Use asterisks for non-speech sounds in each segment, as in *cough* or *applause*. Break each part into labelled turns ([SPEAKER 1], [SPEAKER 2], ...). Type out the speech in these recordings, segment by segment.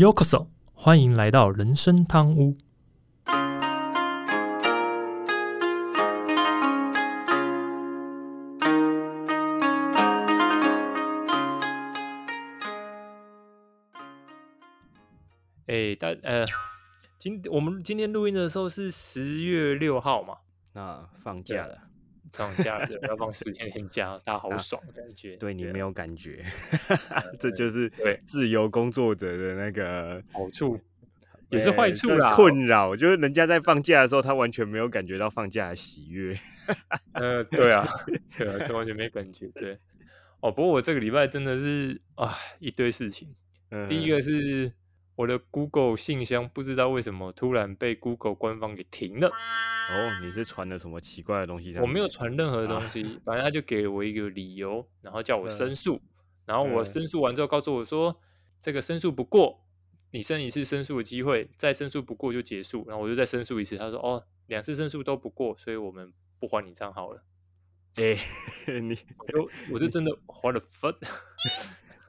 [SPEAKER 1] Yokoso，欢迎来到人生汤屋。哎，大呃，今我们今天录音的时候是十月六号嘛？
[SPEAKER 2] 那放假了，
[SPEAKER 1] 放假了，要放十天天假，大家好爽的感觉。
[SPEAKER 2] 对你没有感觉，*laughs* 这就是
[SPEAKER 1] 对
[SPEAKER 2] 自由工作者的那个
[SPEAKER 1] 好处，也是坏处啦。
[SPEAKER 2] 困扰就是人家在放假的时候，他完全没有感觉到放假的喜悦。
[SPEAKER 1] 呃，对啊，*laughs* 对啊，他完全没感觉。对，哦，不过我这个礼拜真的是啊，一堆事情。第一个是。我的 Google 信箱不知道为什么突然被 Google 官方给停了。哦，
[SPEAKER 2] 你是传了什么奇怪的东西？
[SPEAKER 1] 我没有传任何东西，反正他就给了我一个理由，然后叫我申诉。然后我申诉完之后，告诉我说这个申诉不过，你申一次申诉的机会，再申诉不过就结束。然后我就再申诉一次，他说哦，两次申诉都不过，所以我们不还你账号了。
[SPEAKER 2] 哎，*laughs* 你
[SPEAKER 1] 我就我就真的花了分。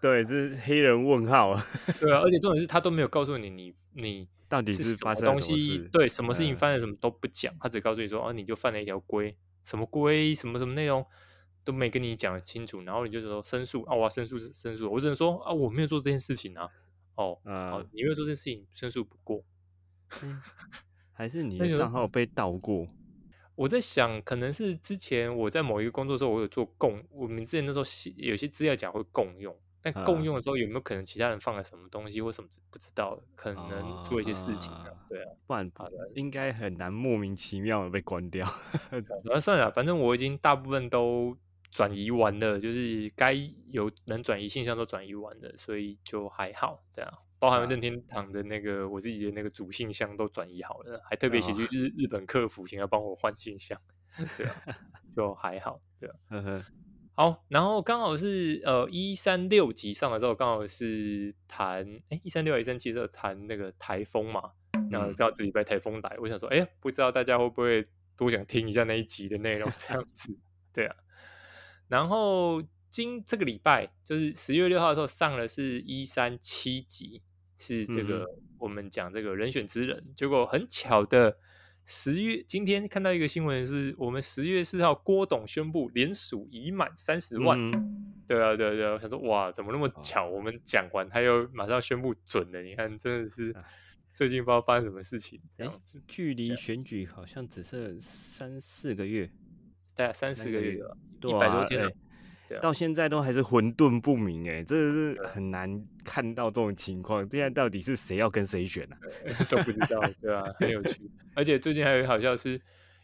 [SPEAKER 2] 对，这是黑人问号啊！*laughs*
[SPEAKER 1] 对啊，而且重点是他都没有告诉你，你你
[SPEAKER 2] 到底
[SPEAKER 1] 是
[SPEAKER 2] 发生
[SPEAKER 1] 东西？对，什么事情
[SPEAKER 2] 发
[SPEAKER 1] 生什么都不讲，他只告诉你说，哦，你就犯了一条规，什么规，什么什么内容都没跟你讲清楚，然后你就说申诉啊，我要申诉申诉，我只能说啊，我没有做这件事情啊，哦，好，你没有做这件事情，申诉不过，
[SPEAKER 2] 还是你的账号被盗过？
[SPEAKER 1] 我在想，可能是之前我在某一个工作时候，我有做共，我们之前那时候有些资料夹会共用。但共用的时候有没有可能其他人放了什么东西或什么不知道？可能做一些事情的，对啊，
[SPEAKER 2] 不然应该很难莫名其妙的被关掉。*laughs*
[SPEAKER 1] 那算了，反正我已经大部分都转移完了，就是该有能转移信箱都转移完了，所以就还好。这样，包含任天堂的那个我自己的那个主信箱都转移好了，还特别写去日日本客服想要帮我换信箱，对啊，*laughs* 就还好，对啊。好，然后刚好是呃一三六集上的时候，刚好是谈哎一三六一三七的谈那个台风嘛，然后知道这礼拜台风来，我想说哎不知道大家会不会多想听一下那一集的内容这样子，对啊，然后今这个礼拜就是十月六号的时候上了是一三七集，是这个我们讲这个人选之人，结果很巧的。十月今天看到一个新闻，是我们十月四号郭董宣布连署已满三十万。对啊，对啊对啊，我想说哇，怎么那么巧？我们讲完他又马上宣布准了。你看，真的是最近不知道发生什么事情这样子。
[SPEAKER 2] 距离选举好像只剩三四个月，
[SPEAKER 1] 大概三四个月了，一百多天了。
[SPEAKER 2] 到现在都还是混沌不明，哎，这是很难看到这种情况。现在到底是谁要跟谁选 *laughs* 呢？
[SPEAKER 1] 都不知道，对啊，很有趣。而且最近还有好笑，是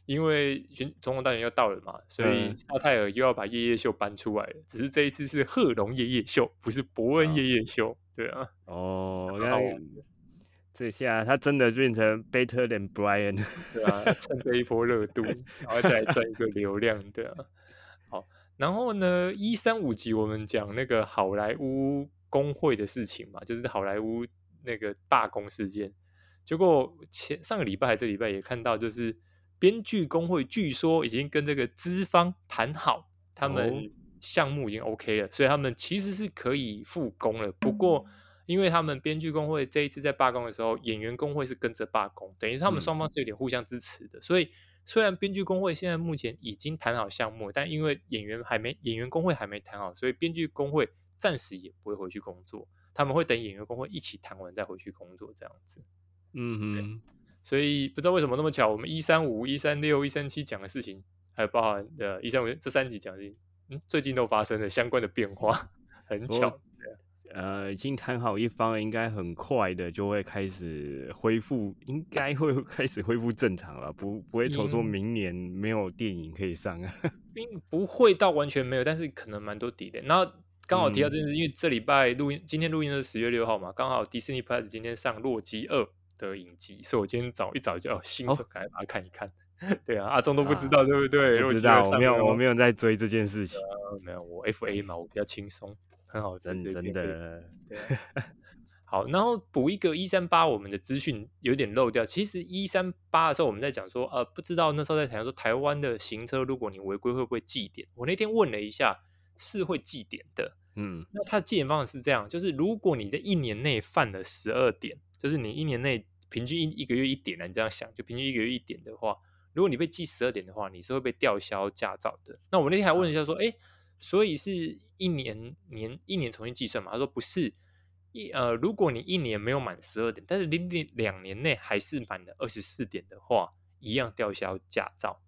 [SPEAKER 1] 因为选总统大选要到了嘛，所以沙泰尔又要把夜夜秀搬出来了。只是这一次是贺龙夜夜秀，不是伯恩夜夜秀。对啊，
[SPEAKER 2] 哦，那这下他真的变成 Better than Brian，*laughs*
[SPEAKER 1] 对啊，趁这一波热度，然后再赚一个流量，对啊。好然后呢，一三五集我们讲那个好莱坞工会的事情嘛，就是好莱坞那个罢工事件。结果前上个礼拜还这礼拜也看到，就是编剧工会据说已经跟这个资方谈好，他们项目已经 OK 了，所以他们其实是可以复工了。不过，因为他们编剧工会这一次在罢工的时候，演员工会是跟着罢工，等于是他们双方是有点互相支持的，所以。虽然编剧工会现在目前已经谈好项目，但因为演员还没演员工会还没谈好，所以编剧工会暂时也不会回去工作。他们会等演员工会一起谈完再回去工作，这样子。
[SPEAKER 2] 嗯哼。
[SPEAKER 1] 所以不知道为什么那么巧，我们一三五、一三六、一三七讲的事情，还有包含呃一三五这三集讲的，嗯，最近都发生了相关的变化，很巧。
[SPEAKER 2] 呃，已经谈好一方，应该很快的就会开始恢复，应该会 *laughs* 开始恢复正常了，不不会愁说明年没有电影可以上啊，*laughs*
[SPEAKER 1] 并不会到完全没有，但是可能蛮多底的。然后刚好提到这件事，因为这礼拜录音，今天录音是十月六号嘛，刚好迪士尼 Plus 今天上《洛基二》的影集，所以我今天早一早就要兴奋赶快把它看一看。*laughs* 对啊，阿忠都不知道对不对？
[SPEAKER 2] 不知道，我没有我没有在追这件事情，
[SPEAKER 1] 没有，我 FA 嘛，我比较轻松。很好，
[SPEAKER 2] 真真的。*laughs*
[SPEAKER 1] 好，然后补一个一三八，我们的资讯有点漏掉。其实一三八的时候，我们在讲说，呃，不知道那时候在谈说台湾的行车，如果你违规会不会记点？我那天问了一下，是会记点的。
[SPEAKER 2] 嗯
[SPEAKER 1] 那它的记点方式是这样，就是如果你在一年内犯了十二点，就是你一年内平均一一个月一点啊，你这样想，就平均一个月一点的话，如果你被记十二点的话，你是会被吊销驾照的。那我那天还问一下说，哎，所以是一年年一年重新计算嘛？他说不是，一呃，如果你一年没有满十二点，但是你两两年内还是满了二十四点的话，一样吊销驾照，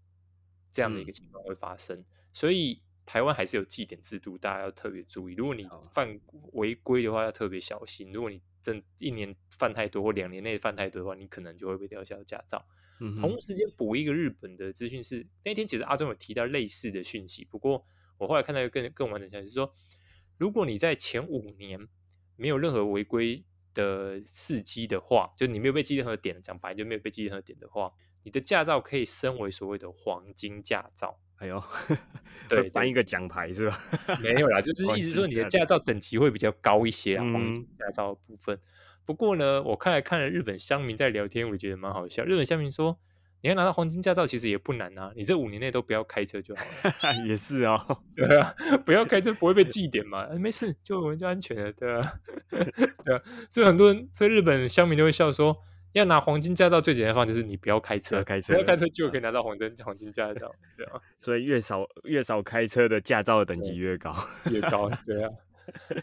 [SPEAKER 1] 这样的一个情况会发生。所以台湾还是有记点制度，大家要特别注意。如果你犯违规的话，要特别小心。如果你真一年犯太多或两年内犯太多的话，你可能就会被吊销驾照。
[SPEAKER 2] 嗯，
[SPEAKER 1] 同时间补一个日本的资讯是，那天其实阿忠有提到类似的讯息，不过我后来看到一个更更完整消息，是说，如果你在前五年没有任何违规的事迹的话，就你没有被记任何点，讲白就没有被记任何点的话，你的驾照可以升为所谓的黄金驾照。
[SPEAKER 2] 哎呦，*laughs*
[SPEAKER 1] 对
[SPEAKER 2] 会颁一个奖牌是吧？*laughs*
[SPEAKER 1] 没有啦，就是
[SPEAKER 2] 黄
[SPEAKER 1] 意思说你的驾照等级会比较高一些啊，黄金
[SPEAKER 2] 嗯
[SPEAKER 1] 驾照的部分。不过呢，我看来看了日本乡民在聊天，我觉得蛮好笑。日本乡民说，你要拿到黄金驾照其实也不难啊，你这五年内都不要开车就好了。*laughs*
[SPEAKER 2] 也是哦，
[SPEAKER 1] 对啊，不要开车不会被记点嘛，哎没事，就我们就安全了，对啊，对啊。所以很多人所以日本乡民都会笑说，要拿黄金驾照最简单的方法就是你不要开车，
[SPEAKER 2] 不要开
[SPEAKER 1] 不要
[SPEAKER 2] 车
[SPEAKER 1] 开车就可以拿到黄金黄金驾照，对啊。
[SPEAKER 2] 所以越少越少开车的驾照的等级越高。
[SPEAKER 1] 越高，对啊。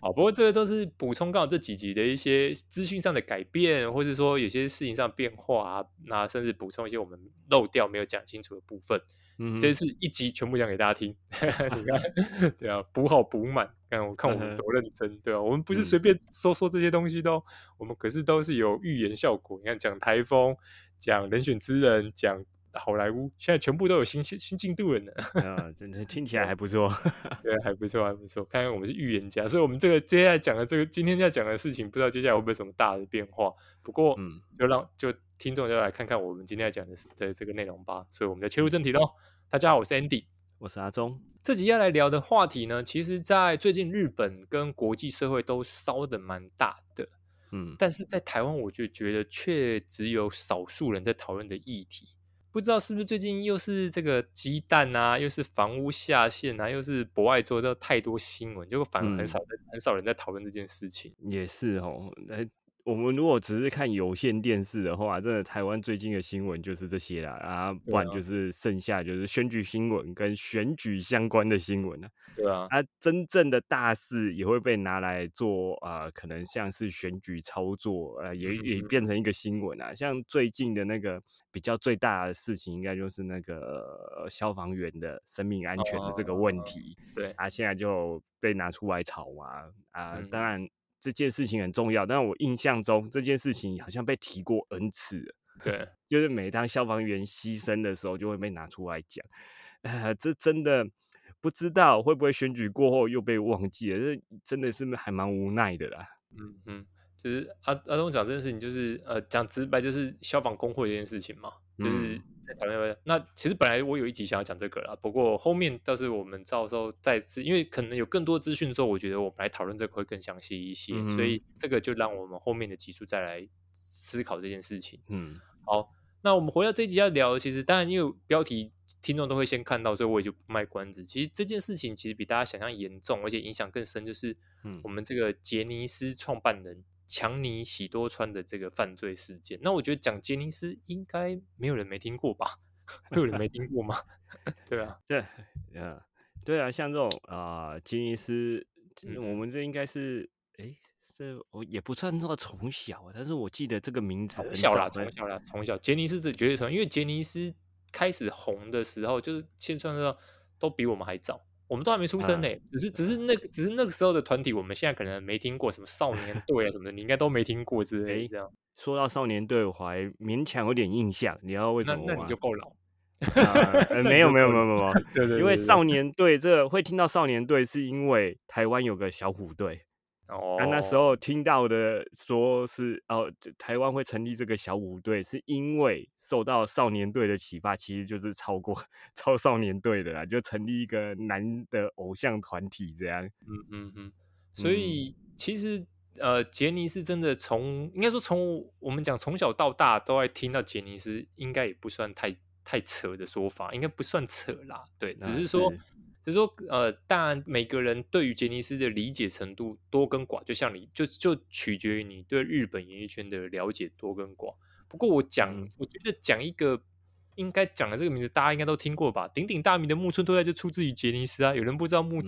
[SPEAKER 1] 好，不过这个都是补充刚好这几集的一些资讯上的改变，或是说有些事情上变化啊，那甚至补充一些我们漏掉没有讲清楚的部分。
[SPEAKER 2] 嗯
[SPEAKER 1] 这次一集全部讲给大家听，*laughs* 你看，*laughs* 对啊，补好补满，看我看我们多认真，对啊，我们不是
[SPEAKER 2] 嗯
[SPEAKER 1] 随便说说这些东西的哦，我们可是都是有预言效果。你看，讲台风，讲人选之人，讲好莱坞，现在全部都有新新新进度了呢。*laughs*
[SPEAKER 2] 啊，真的听起来还不错。*laughs*
[SPEAKER 1] 对，还不错，还不错。看看我们是预言家，所以我们这个接下来讲的这个今天要讲的事情，不知道接下来会不会有什么大的变化。不过，
[SPEAKER 2] 嗯，
[SPEAKER 1] 就让就听众就来看看我们今天要讲的的这个内容吧。所以我们就切入正题喽。大家好，我是 Andy。
[SPEAKER 2] 我是阿忠。
[SPEAKER 1] 这集要来聊的话题呢，其实在最近日本跟国际社会都烧的蛮大的，
[SPEAKER 2] 嗯，
[SPEAKER 1] 但是在台湾，我就觉得却只有少数人在讨论的议题。不知道是不是最近又是这个鸡蛋啊，又是房屋下线啊，又是博爱做，都太多新闻，结果反而很
[SPEAKER 2] 嗯
[SPEAKER 1] 少人、很少人在讨论这件事情。
[SPEAKER 2] 也是哦。哎，我们如果只是看有线电视的话，真的台湾最近的新闻就是这些啦，啊，不然就是剩下就是选举新闻跟选举相关的新闻了。
[SPEAKER 1] 对啊，
[SPEAKER 2] 啊，真正的大事也会被拿来做啊、呃可能像是选举操作，呃，也也变成一个新闻啊。像最近的那个比较最大的事情，应该就是那个、呃消防员的生命安全的这个问
[SPEAKER 1] 哦
[SPEAKER 2] 题
[SPEAKER 1] 对，
[SPEAKER 2] 啊，现在就被拿出来炒啊啊。
[SPEAKER 1] 嗯
[SPEAKER 2] 当然这件事情很重要，但我印象中这件事情好像被提过 N 次了。
[SPEAKER 1] 对，*laughs*
[SPEAKER 2] 就是每当消防员牺牲的时候，就会被拿出来讲。呃，这真的不知道会不会选举过后又被忘记了，这真的是还蛮无奈的啦。
[SPEAKER 1] 嗯嗯，就是阿阿东讲这件事情，就是呃讲直白，就是消防工会这件事情嘛，就是
[SPEAKER 2] 嗯
[SPEAKER 1] 在讨论。那其实本来我有一集想要讲这个啦，不过后面倒是我们到时候再次，因为可能有更多资讯之后，我觉得我们来讨论这个会更详细一些，
[SPEAKER 2] 嗯
[SPEAKER 1] 所以这个就让我们后面的集数再来思考这件事情。
[SPEAKER 2] 嗯
[SPEAKER 1] 好，那我们回到这一集要聊的，其实当然因为标题听众都会先看到，所以我也就不卖关子。其实这件事情其实比大家想象严重，而且影响更深，就是
[SPEAKER 2] 嗯
[SPEAKER 1] 我们这个杰尼斯创办人强尼喜多川的这个犯罪事件。那我觉得讲杰尼斯应该没有人没听过吧？*laughs* 没有人没听过吗？*laughs* 对啊，*laughs*
[SPEAKER 2] 这呃，对啊，像这种啊，杰尼斯，
[SPEAKER 1] 嗯
[SPEAKER 2] 我们这应该是，诶，是我也不算这么从小啊，但是我记得这个名字很
[SPEAKER 1] 从小啦，从小啦，从小，杰尼斯是绝对从，因为杰尼斯开始红的时候，就是现在的都比我们还早，我们都还没出生
[SPEAKER 2] 啊
[SPEAKER 1] 呢、只是只是那个只是那个时候的团体，我们现在可能没听过什么少年 *laughs* 队啊什么的，你应该都没听过之类的，这样，
[SPEAKER 2] 说到少年队，我还勉强有点印象，你知道为什么吗？
[SPEAKER 1] 那那你就够老，
[SPEAKER 2] 没有没有没有没有，*laughs* 因为少年队这个会听到少年队，是因为台湾有个小虎队，
[SPEAKER 1] 哦，
[SPEAKER 2] 啊，那时候听到的说是哦，台湾会成立这个小五队，是因为受到少年队的启发，其实就是超过 *laughs* 超少年队的啦，就成立一个男的偶像团体这样。
[SPEAKER 1] 嗯嗯嗯，所以其实呃，杰尼斯真的从应该说从我们讲从小到大都在听到杰尼斯，应该也不算太太扯的说法，应该不算扯啦。对，只
[SPEAKER 2] 啊
[SPEAKER 1] 是说
[SPEAKER 2] 是
[SPEAKER 1] 只是说，呃，当然每个人对于杰尼斯的理解程度多跟寡，就像你就就取决于你对日本演艺圈的了解多跟寡。不过我讲，我觉得讲一个应该讲的这个名字，大家应该都听过吧？鼎鼎大名的木村拓哉就出自于杰尼斯啊。有人不知道木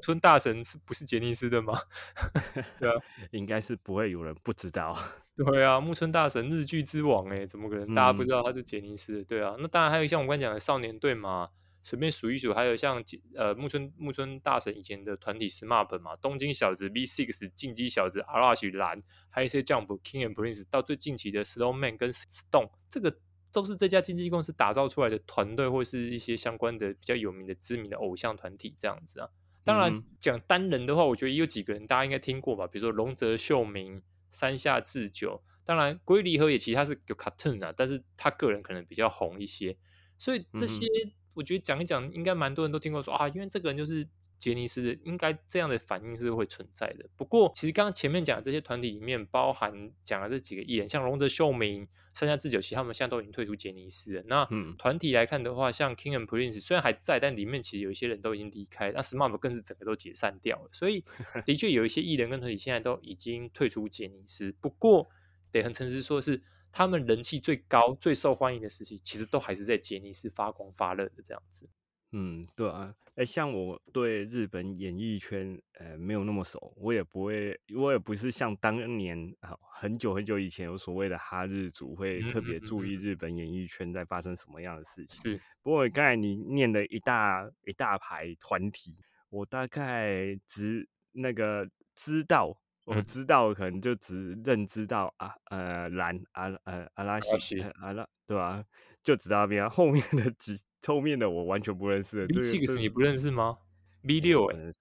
[SPEAKER 1] 村大神是不是杰尼斯的吗？*laughs* 对啊，*laughs*
[SPEAKER 2] 应该是不会有人不知道。*laughs*
[SPEAKER 1] 对啊，木村大神日剧之王哎，怎么可能大家不知道他是杰尼斯？对啊，那当然还有像我刚才讲的少年队嘛，随便数一数，还有像呃木村木村大神以前的团体 SMAP 嘛，东京小子 V Six 进击小子 Arashi 蓝，还有一些 Jump King and Prince，到最近期的 Slowman 跟 Stone，这个都是这家经纪公司打造出来的团队，或是一些相关的比较有名的知名的偶像团体这样子啊。当然讲单人的话，我觉得也有几个人大家应该听过吧，比如说龙泽秀明。山下智久，当然龟梨和也其实他是有 cartoon 啊，但是他个人可能比较红一些，所以这些我觉得讲一讲，应该蛮多人都听过说啊，因为这个人就是杰尼斯的，应该这样的反应是会存在的。不过其实刚刚前面讲的这些团体里面，包含讲了这几个艺人，像龙泽秀明、山下智久，其实他们现在都已经退出杰尼斯了。那团体来看的话，像 King and Prince 虽然还在，但里面其实有一些人都已经离开，那 SMAP 更是整个都解散掉了。所以 *laughs* 的确有一些艺人跟团体现在都已经退出杰尼斯。不过得很诚实说，是他们人气最高、最受欢迎的时期，其实都还是在杰尼斯发光发热的这样子。
[SPEAKER 2] 嗯，对啊，哎，像我对日本演艺圈，呃，没有那么熟，我也不会，我也不是像当年啊，很久很久以前有所谓的哈日族会特别注意日本演艺圈在发生什么样的事情。
[SPEAKER 1] 是，
[SPEAKER 2] 不过刚才你念了一大一大排团体，我大概只那个知道，我知道可能就只认知到啊，呃，蓝阿呃阿拉西阿拉，对吧？就只知道边后面的几。后面的我完全不认识。
[SPEAKER 1] V six 你不认识吗？V 六
[SPEAKER 2] 哎认识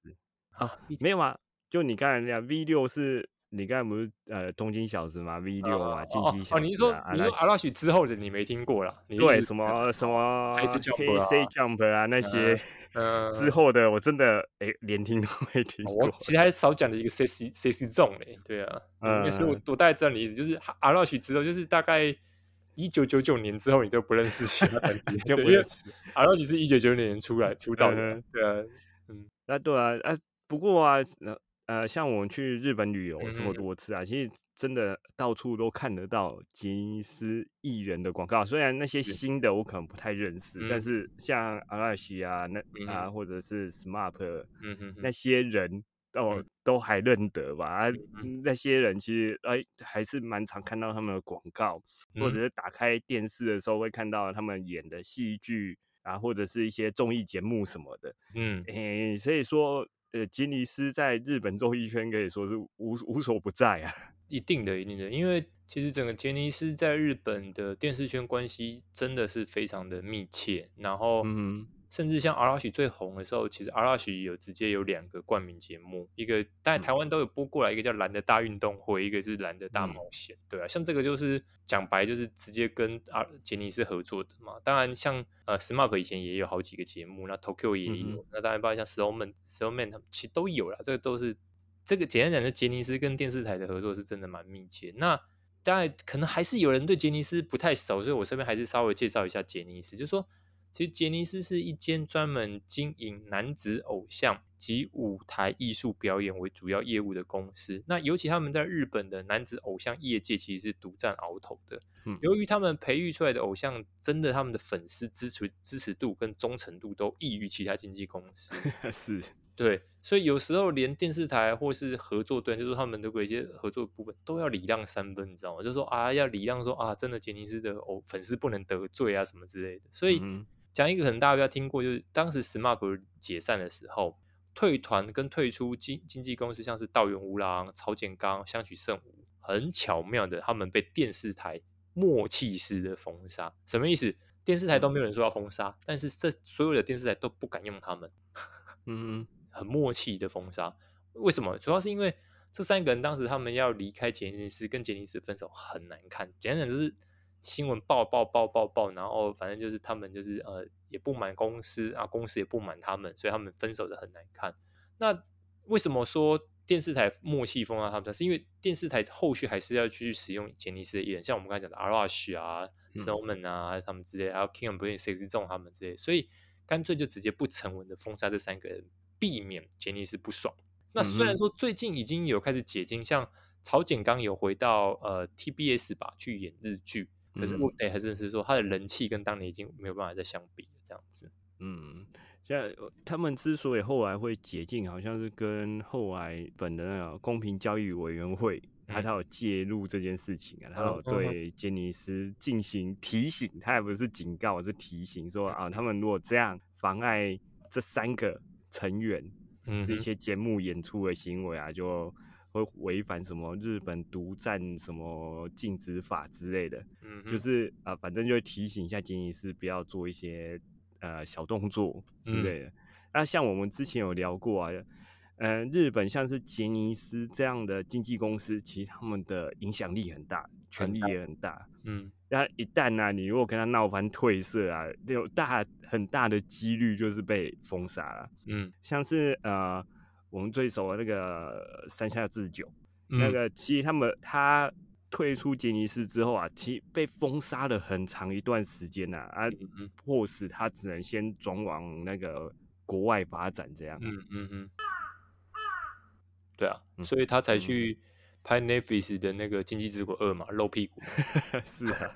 [SPEAKER 2] 啊？没有啊？就你刚才那样，V 六是你刚才不是呃东京小子吗？V 六啊，晋级小子。
[SPEAKER 1] 哦，你是说你说阿拉许之后的你没听过啦？
[SPEAKER 2] 对，什么什么 KC Jump 啊那些，之后的我真的哎连听都没听过。
[SPEAKER 1] 我其实还少讲了一个 C C C C 重嘞，对啊，嗯，所以我我大概知道你意思，就是阿拉许之后就是大概。一九九九年之后，你都不认识其他团体，*laughs* 就不认识。阿拉奇是一九九九年出来出道的，对啊，嗯，
[SPEAKER 2] 那对啊，啊，不过啊，呃，像我们去日本旅游这么多次啊，其实真的到处都看得到杰尼斯艺人的广告。虽然那些新的我可能不太认识，但是像阿拉西啊，那啊，或者是 SMAP，嗯那些人。哦，都还认得吧？啊，那些人其实哎，还是蛮常看到他们的广告，或者是打开电视的时候会看到他们演的戏剧啊，或者是一些综艺节目什么的。嗯，哎，所以说，呃，吉尼斯在日本综艺圈可以说是无无所不在啊。*laughs*
[SPEAKER 1] 一定的，一定的，因为其实整个杰尼斯在日本的电视圈关系真的是非常的密切，然后。甚至像阿拉西最红的时候，其实阿拉西有直接有两个冠名节目，一个但台湾都有播过来，一个叫《蓝的大运动会》，一个是《蓝的大冒险》，对啊，像这个就是讲白就是直接跟阿杰尼斯合作的嘛。当然，像呃 SMAP 以前也有好几个节目，那 Tokyo 也有，那当然包括像 Snowman、Snowman 他们其实都有啦。这个都是这个简单讲，就杰尼斯跟电视台的合作是真的蛮密切。那当然可能还是有人对杰尼斯不太熟，所以我这边还是稍微介绍一下杰尼斯，就是说。其实杰尼斯是一间专门经营男子偶像及舞台艺术表演为主要业务的公司。那尤其他们在日本的男子偶像业界其实是独占鳌头的。由于他们培育出来的偶像，真的他们的粉丝支持支持度跟忠诚度都异于其他经纪公司。*laughs*
[SPEAKER 2] 是，
[SPEAKER 1] 对，所以有时候连电视台或是合作端，就是他们如果一些合作部分都要礼让三分，你知道吗？就说啊，要礼让说啊，真的杰尼斯的偶粉丝不能得罪啊什么之类的。所以。讲一个可能大家比较听过，就是当时 SMAP 解散的时候，退团跟退出经经纪公司，像是道元吾郎、曹建刚、相取圣武，很巧妙的，他们被电视台默契式的封杀。什么意思？电视台都没有人说要封杀，但是这所有的电视台都不敢用他们。嗯，*laughs* 很默契的封杀。为什么？主要是因为这三个人当时他们要离开杰尼斯，跟杰尼斯分手很难看，简单讲就是。新闻报报报报报，然后反正就是他们就是呃也不满公司啊，公司也不满他们，所以他们分手的很难看。那为什么说电视台默契封杀他们？是因为电视台后续还是要去使用杰尼斯的艺人，像我们刚才讲的 Arash 啊、Snowman 啊他们之类，还有 King and Prince 这种他们之类，所以干脆就直接不成文的封杀这三个人，避免杰尼斯不爽。那虽然说最近已经有开始解禁，像曹简刚有回到呃 TBS 吧去演日剧，可是
[SPEAKER 2] 嗯。
[SPEAKER 1] 我得还真是说他的人气跟当年已经没有办法再相比了，这样子。
[SPEAKER 2] 嗯，现在呃他们之所以后来会解禁，好像是跟后来本的那个公平交易委员会，他
[SPEAKER 1] 嗯。
[SPEAKER 2] 他有介入这件事情啊，他有对杰尼斯进行提醒，他也不是警告，是提醒说
[SPEAKER 1] 嗯。
[SPEAKER 2] 啊，他们如果这样妨碍这三个成员
[SPEAKER 1] 嗯
[SPEAKER 2] 这些节目演出的行为啊，就会违反什么日本独占什么禁止法之类的。
[SPEAKER 1] 嗯，
[SPEAKER 2] 就是啊、反正就会提醒一下杰尼斯不要做一些呃小动作之
[SPEAKER 1] 嗯
[SPEAKER 2] 类的。那像我们之前有聊过啊，呃，日本像是杰尼斯这样的经纪公司，其实他们的影响力很大，权力也很大。
[SPEAKER 1] 嗯
[SPEAKER 2] 那一旦呢、你如果跟他闹翻褪色啊，有大很大的几率就是被封杀了。
[SPEAKER 1] 嗯
[SPEAKER 2] 像是呃，我们最熟的那个山下智久，
[SPEAKER 1] 嗯。
[SPEAKER 2] 那个其实他们他退出杰尼斯之后啊，其实被封杀了很长一段时间呐啊，迫使他只能先转往那个国外发展这样。
[SPEAKER 1] 嗯嗯嗯，对啊，
[SPEAKER 2] 嗯。
[SPEAKER 1] 所以他才
[SPEAKER 2] 嗯。
[SPEAKER 1] 去拍 Netflix 的那个《经济之国二》嘛，露屁股。*laughs*
[SPEAKER 2] 是啊，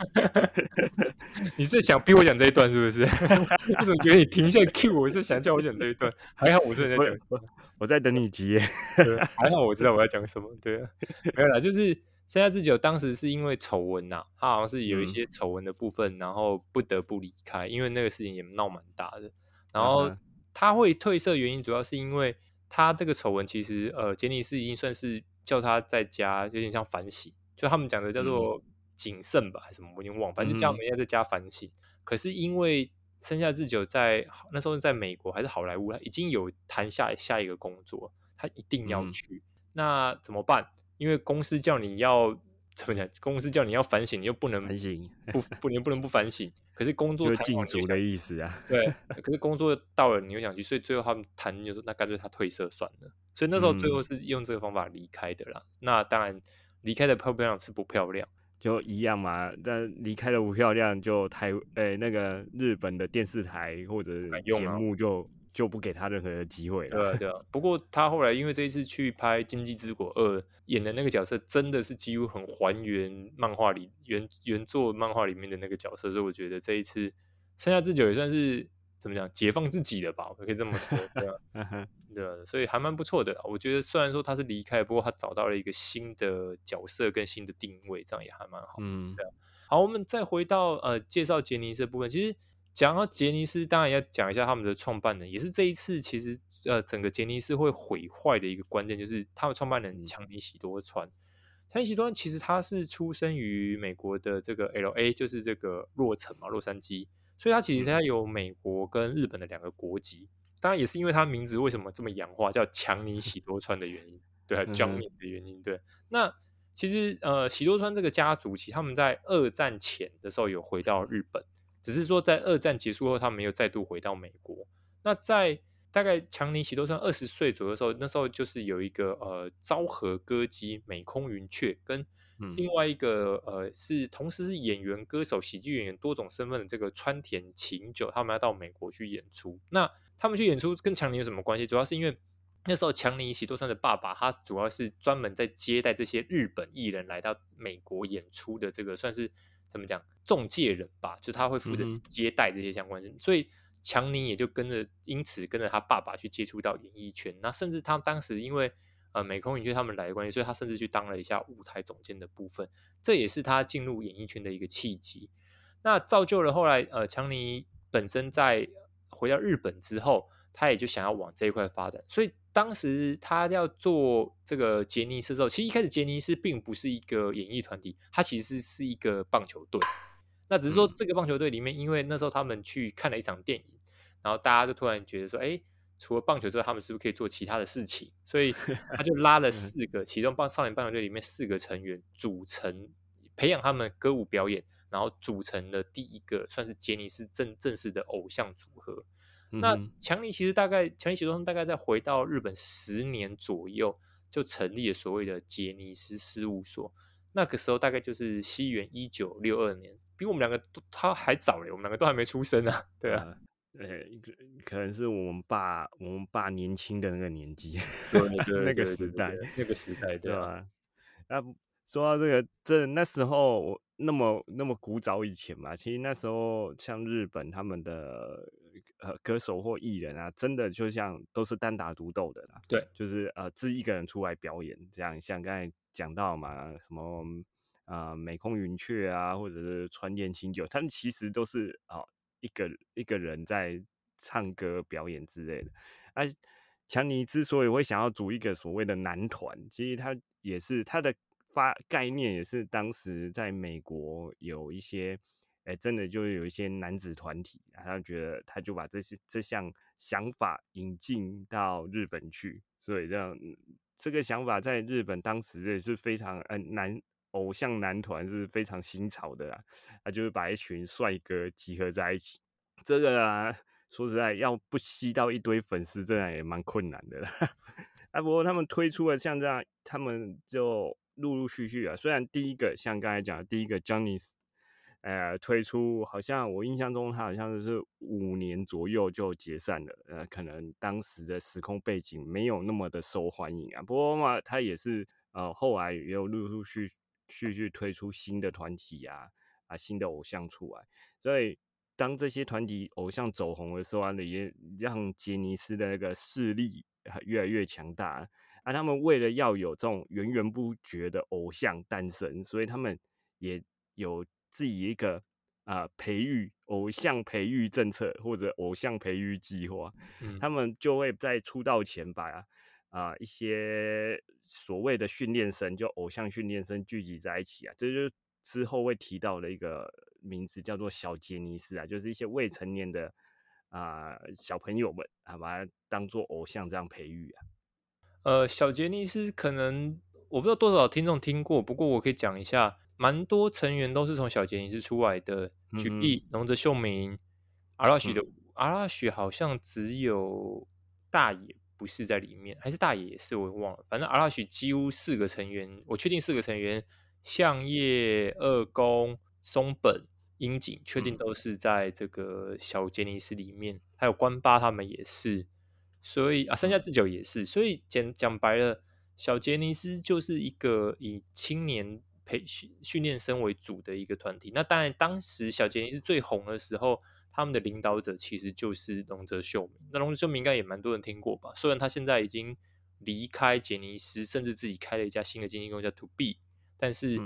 [SPEAKER 2] *laughs*
[SPEAKER 1] 你是想逼我讲这一段是不是？*laughs* 我怎么觉得你停下来 Q 我是想叫我讲这一段？还好我是在讲
[SPEAKER 2] 我我在等你接。
[SPEAKER 1] 对，还好我知道我要讲什么。对啊，没有啦，就是山下智久当时是因为丑闻呐，他好像是有一
[SPEAKER 2] 嗯
[SPEAKER 1] 些丑闻的部分，然后不得不离开，因为那个事情也闹蛮大的。然后他会褪色原因主要是因为他这个丑闻其实呃杰尼斯已经算是叫他在家有点像反省，就他们讲的叫做谨慎吧，还是什么我已经忘了，反正就叫他们要在家反省。可是因为生下智久在那时候在美国还是好莱坞，他已经有谈下下一个工作，他一定要
[SPEAKER 2] 嗯
[SPEAKER 1] 去。那怎么办？因为公司叫你要怎么讲？公司叫你要反省，你又不能
[SPEAKER 2] 反省
[SPEAKER 1] 不不能不能不反省。可是工作
[SPEAKER 2] 就禁足的意思啊。
[SPEAKER 1] 对，*laughs* 可是工作到了，你又想去，所以最后他们谈就说，那干脆他退社算了。所以那时候最后
[SPEAKER 2] 嗯
[SPEAKER 1] 是用这个方法离开的啦。那当然，离开的漂不漂亮是不漂亮，
[SPEAKER 2] 就一样嘛，但离开的不漂亮，就台诶、那个日本的电视台或者节目就就不给他任何的机会了。
[SPEAKER 1] 对啊对啊。不过他后来因为这一次去拍《经济之国二》，演的那个角色真的是几乎很还原漫画里原原作漫画里面的那个角色，所以我觉得这一次山下智久也算是怎么讲解放自己的吧，我可以这么说，对啊。*laughs*
[SPEAKER 2] 嗯
[SPEAKER 1] 对啊，所以还蛮不错的。我觉得虽然说他是离开，不过他找到了一个新的角色跟新的定位，这样也还蛮好。
[SPEAKER 2] 嗯
[SPEAKER 1] 好，我们再回到呃介绍杰尼斯的部分。其实讲到杰尼斯，当然要讲一下他们的创办人，也是这一次其实呃整个杰尼斯会毁坏的一个关键，就是他们创办人
[SPEAKER 2] 嗯
[SPEAKER 1] 强尼喜多川。强尼喜多川其实他是出生于美国的这个 L A，就是这个洛城嘛，洛杉矶，所以他其实他有美国跟日本的两个国籍。当然也是因为他名字为什么这么洋化，叫强尼喜多川的原因，对，还有
[SPEAKER 2] 嗯哼
[SPEAKER 1] Johnny 的原因，对。那其实呃，喜多川这个家族，其实他们在二战前的时候有回到日本，只是说在二战结束后，他们又再度回到美国。那在大概强尼喜多川二十岁左右的时候，那时候就是有一个呃昭和歌姬美空云雀跟
[SPEAKER 2] 嗯
[SPEAKER 1] 另外一个呃是同时是演员、歌手、喜剧演员多种身份的这个川田晴久，他们要到美国去演出。那他们去演出跟强尼有什么关系？主要是因为那时候强尼喜多川的爸爸，他主要是专门在接待这些日本艺人来到美国演出的这个算是怎么讲中介人吧，就他会负责接待这些相关人，所以强尼也就跟着，因此跟着他爸爸去接触到演艺圈。那甚至他当时因为呃美空云雀他们来的关系，所以他甚至去当了一下舞台总监的部分，这也是他进入演艺圈的一个契机。那造就了后来呃强尼本身在回到日本之后，他也就想要往这一块发展，所以当时他要做这个杰尼斯之后，其实一开始杰尼斯并不是一个演艺团体，它其实是一个棒球队。那只是说
[SPEAKER 2] 嗯
[SPEAKER 1] 这个棒球队里面，因为那时候他们去看了一场电影，然后大家就突然觉得说，哎，除了棒球之外，他们是不是可以做其他的事情？所以 *laughs* 他就拉了四个，其中棒少年棒球队里面四个成员组成，培养他们歌舞表演，然后组成了第一个算是杰尼斯正正式的偶像组合。那强尼其实大概强尼喜多川大概在回到日本十年左右，就成立了所谓的杰尼斯事务所。那个时候大概就是西元一九六二年，比我们两个都他还早嘞，我们两个都还没出生啊。对啊，
[SPEAKER 2] 呃呃，可可能是我们爸我们爸年轻的那个年纪，*laughs* 那个时代，
[SPEAKER 1] 那个时代，
[SPEAKER 2] 对吧？那说到这个，这那时候那么那么古早以前嘛，其实那时候像日本他们的呃歌手或艺人啊，真的就像都是单打独斗的啦。
[SPEAKER 1] 对，
[SPEAKER 2] 就是呃自一个人出来表演，这样像刚才讲到嘛，什么啊美空云雀啊，或者是川田清酒，他们其实都是啊。一个一个人在唱歌表演之类的，那强尼之所以会想要组一个所谓的男团，其实他也是他的发概念，也是当时在美国有一些，哎，真的就是有一些男子团体，他觉得他就把这些这项想法引进到日本去，所以让这个想法在日本当时也是非常嗯难。偶像男团是非常新潮的啦，他就是把一群帅哥集合在一起。这个啊，说实在，要不吸到一堆粉丝，这样也蛮困难的啦。*laughs* 啊，不过他们推出了像这样，他们就陆陆续续啊。虽然第一个像刚才讲的第一个 Johnny，呃，推出好像我印象中他好像是五年左右就解散了。呃，可能当时的时空背景没有那么的受欢迎啊。不过嘛，他也是呃，后来也有陆陆续。续续推出新的团体啊啊，新的偶像出来，所以当这些团体偶像走红的时候，也让杰尼斯的那个势力越来越强大啊。他们为了要有这种源源不绝的偶像诞生，所以他们也有自己一个啊培育偶像培育政策或者偶像培育计划。他们就会在出道前把。啊，一些所谓的训练生，就偶像训练生聚集在一起啊，这就之后会提到的一个名字，叫做小杰尼斯啊，就是一些未成年的啊小朋友们啊，把它当做偶像这样培育啊。
[SPEAKER 1] 呃，小杰尼斯可能我不知道多少听众听过，不过我可以讲一下，蛮多成员都是从小杰尼斯出来的。举例，龙泽秀明、阿拉许的阿拉许好像只有大野。不是在里面，还是大爷也是，我忘了。反正阿拉许几乎四个成员，我确定四个成员，相叶、二宫、松本、樱井，确定都是在这个小杰尼斯里面。还有关八他们也是，所以啊，三下智久也是。所以讲讲白了，小杰尼斯就是一个以青年培训训练生为主的一个团体。那当然，当时小杰尼斯最红的时候。他们的领导者其实就是龙泽秀明，那龙泽秀明应该也蛮多人听过吧？虽然他现在已经离开杰尼斯，甚至自己开了一家新的经纪公司叫 To B，但是